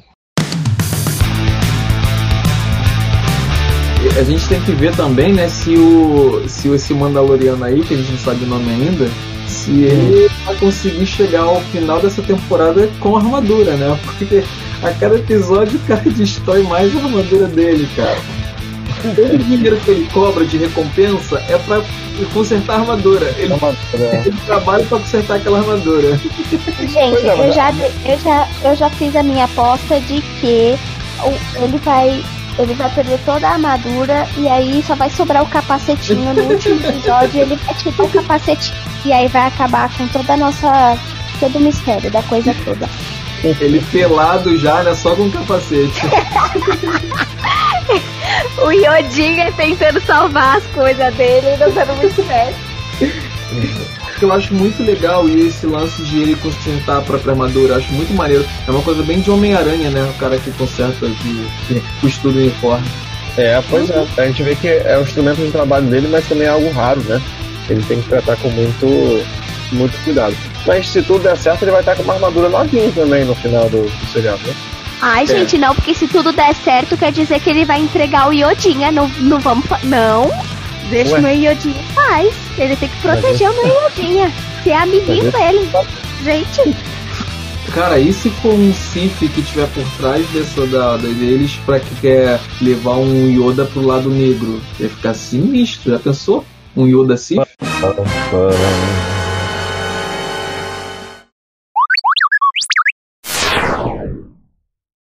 A gente tem que ver também, né, se o se esse Mandaloriano aí, que a gente não sabe o nome ainda, se ele vai conseguir chegar ao final dessa temporada com armadura, né? Porque a cada episódio o cara destrói mais a armadura dele, cara. Todo o dinheiro que ele cobra de recompensa é pra consertar a armadura. Ele, ele trabalha pra consertar aquela armadura. Gente, eu já, eu, já, eu já fiz a minha aposta de que ele vai. Ele vai perder toda a armadura e aí só vai sobrar o capacetinho no último episódio. Ele vai tirar o capacetinho e aí vai acabar com toda a nossa. todo o mistério da coisa toda. Ele pelado já, né? Só com capacete. O Yodinha tentando salvar as coisas dele e não dando muito certo. que eu acho muito legal e esse lance de ele consertar a própria armadura, eu acho muito maneiro. É uma coisa bem de Homem-Aranha, né? O cara que conserta, que costura o uniforme. É, pois é. A gente vê que é um instrumento de trabalho dele, mas também é algo raro, né? Ele tem que tratar com muito, muito cuidado. Mas se tudo der certo, ele vai estar com uma armadura novinha também no final do, do seriado, né? Ai, gente, não, porque se tudo der certo, quer dizer que ele vai entregar o Iodinha. Não, não vamos. Não! Deixa Ué. o meu Iodinha em paz. Ele tem que proteger o meu Iodinha. Que é amiguinho Mas dele. Gente, Cara, e se for um Sif que tiver por trás dessa da, da- deles pra que quer levar um Yoda pro lado negro? Ia ficar sinistro, já pensou? Um Yoda Sif?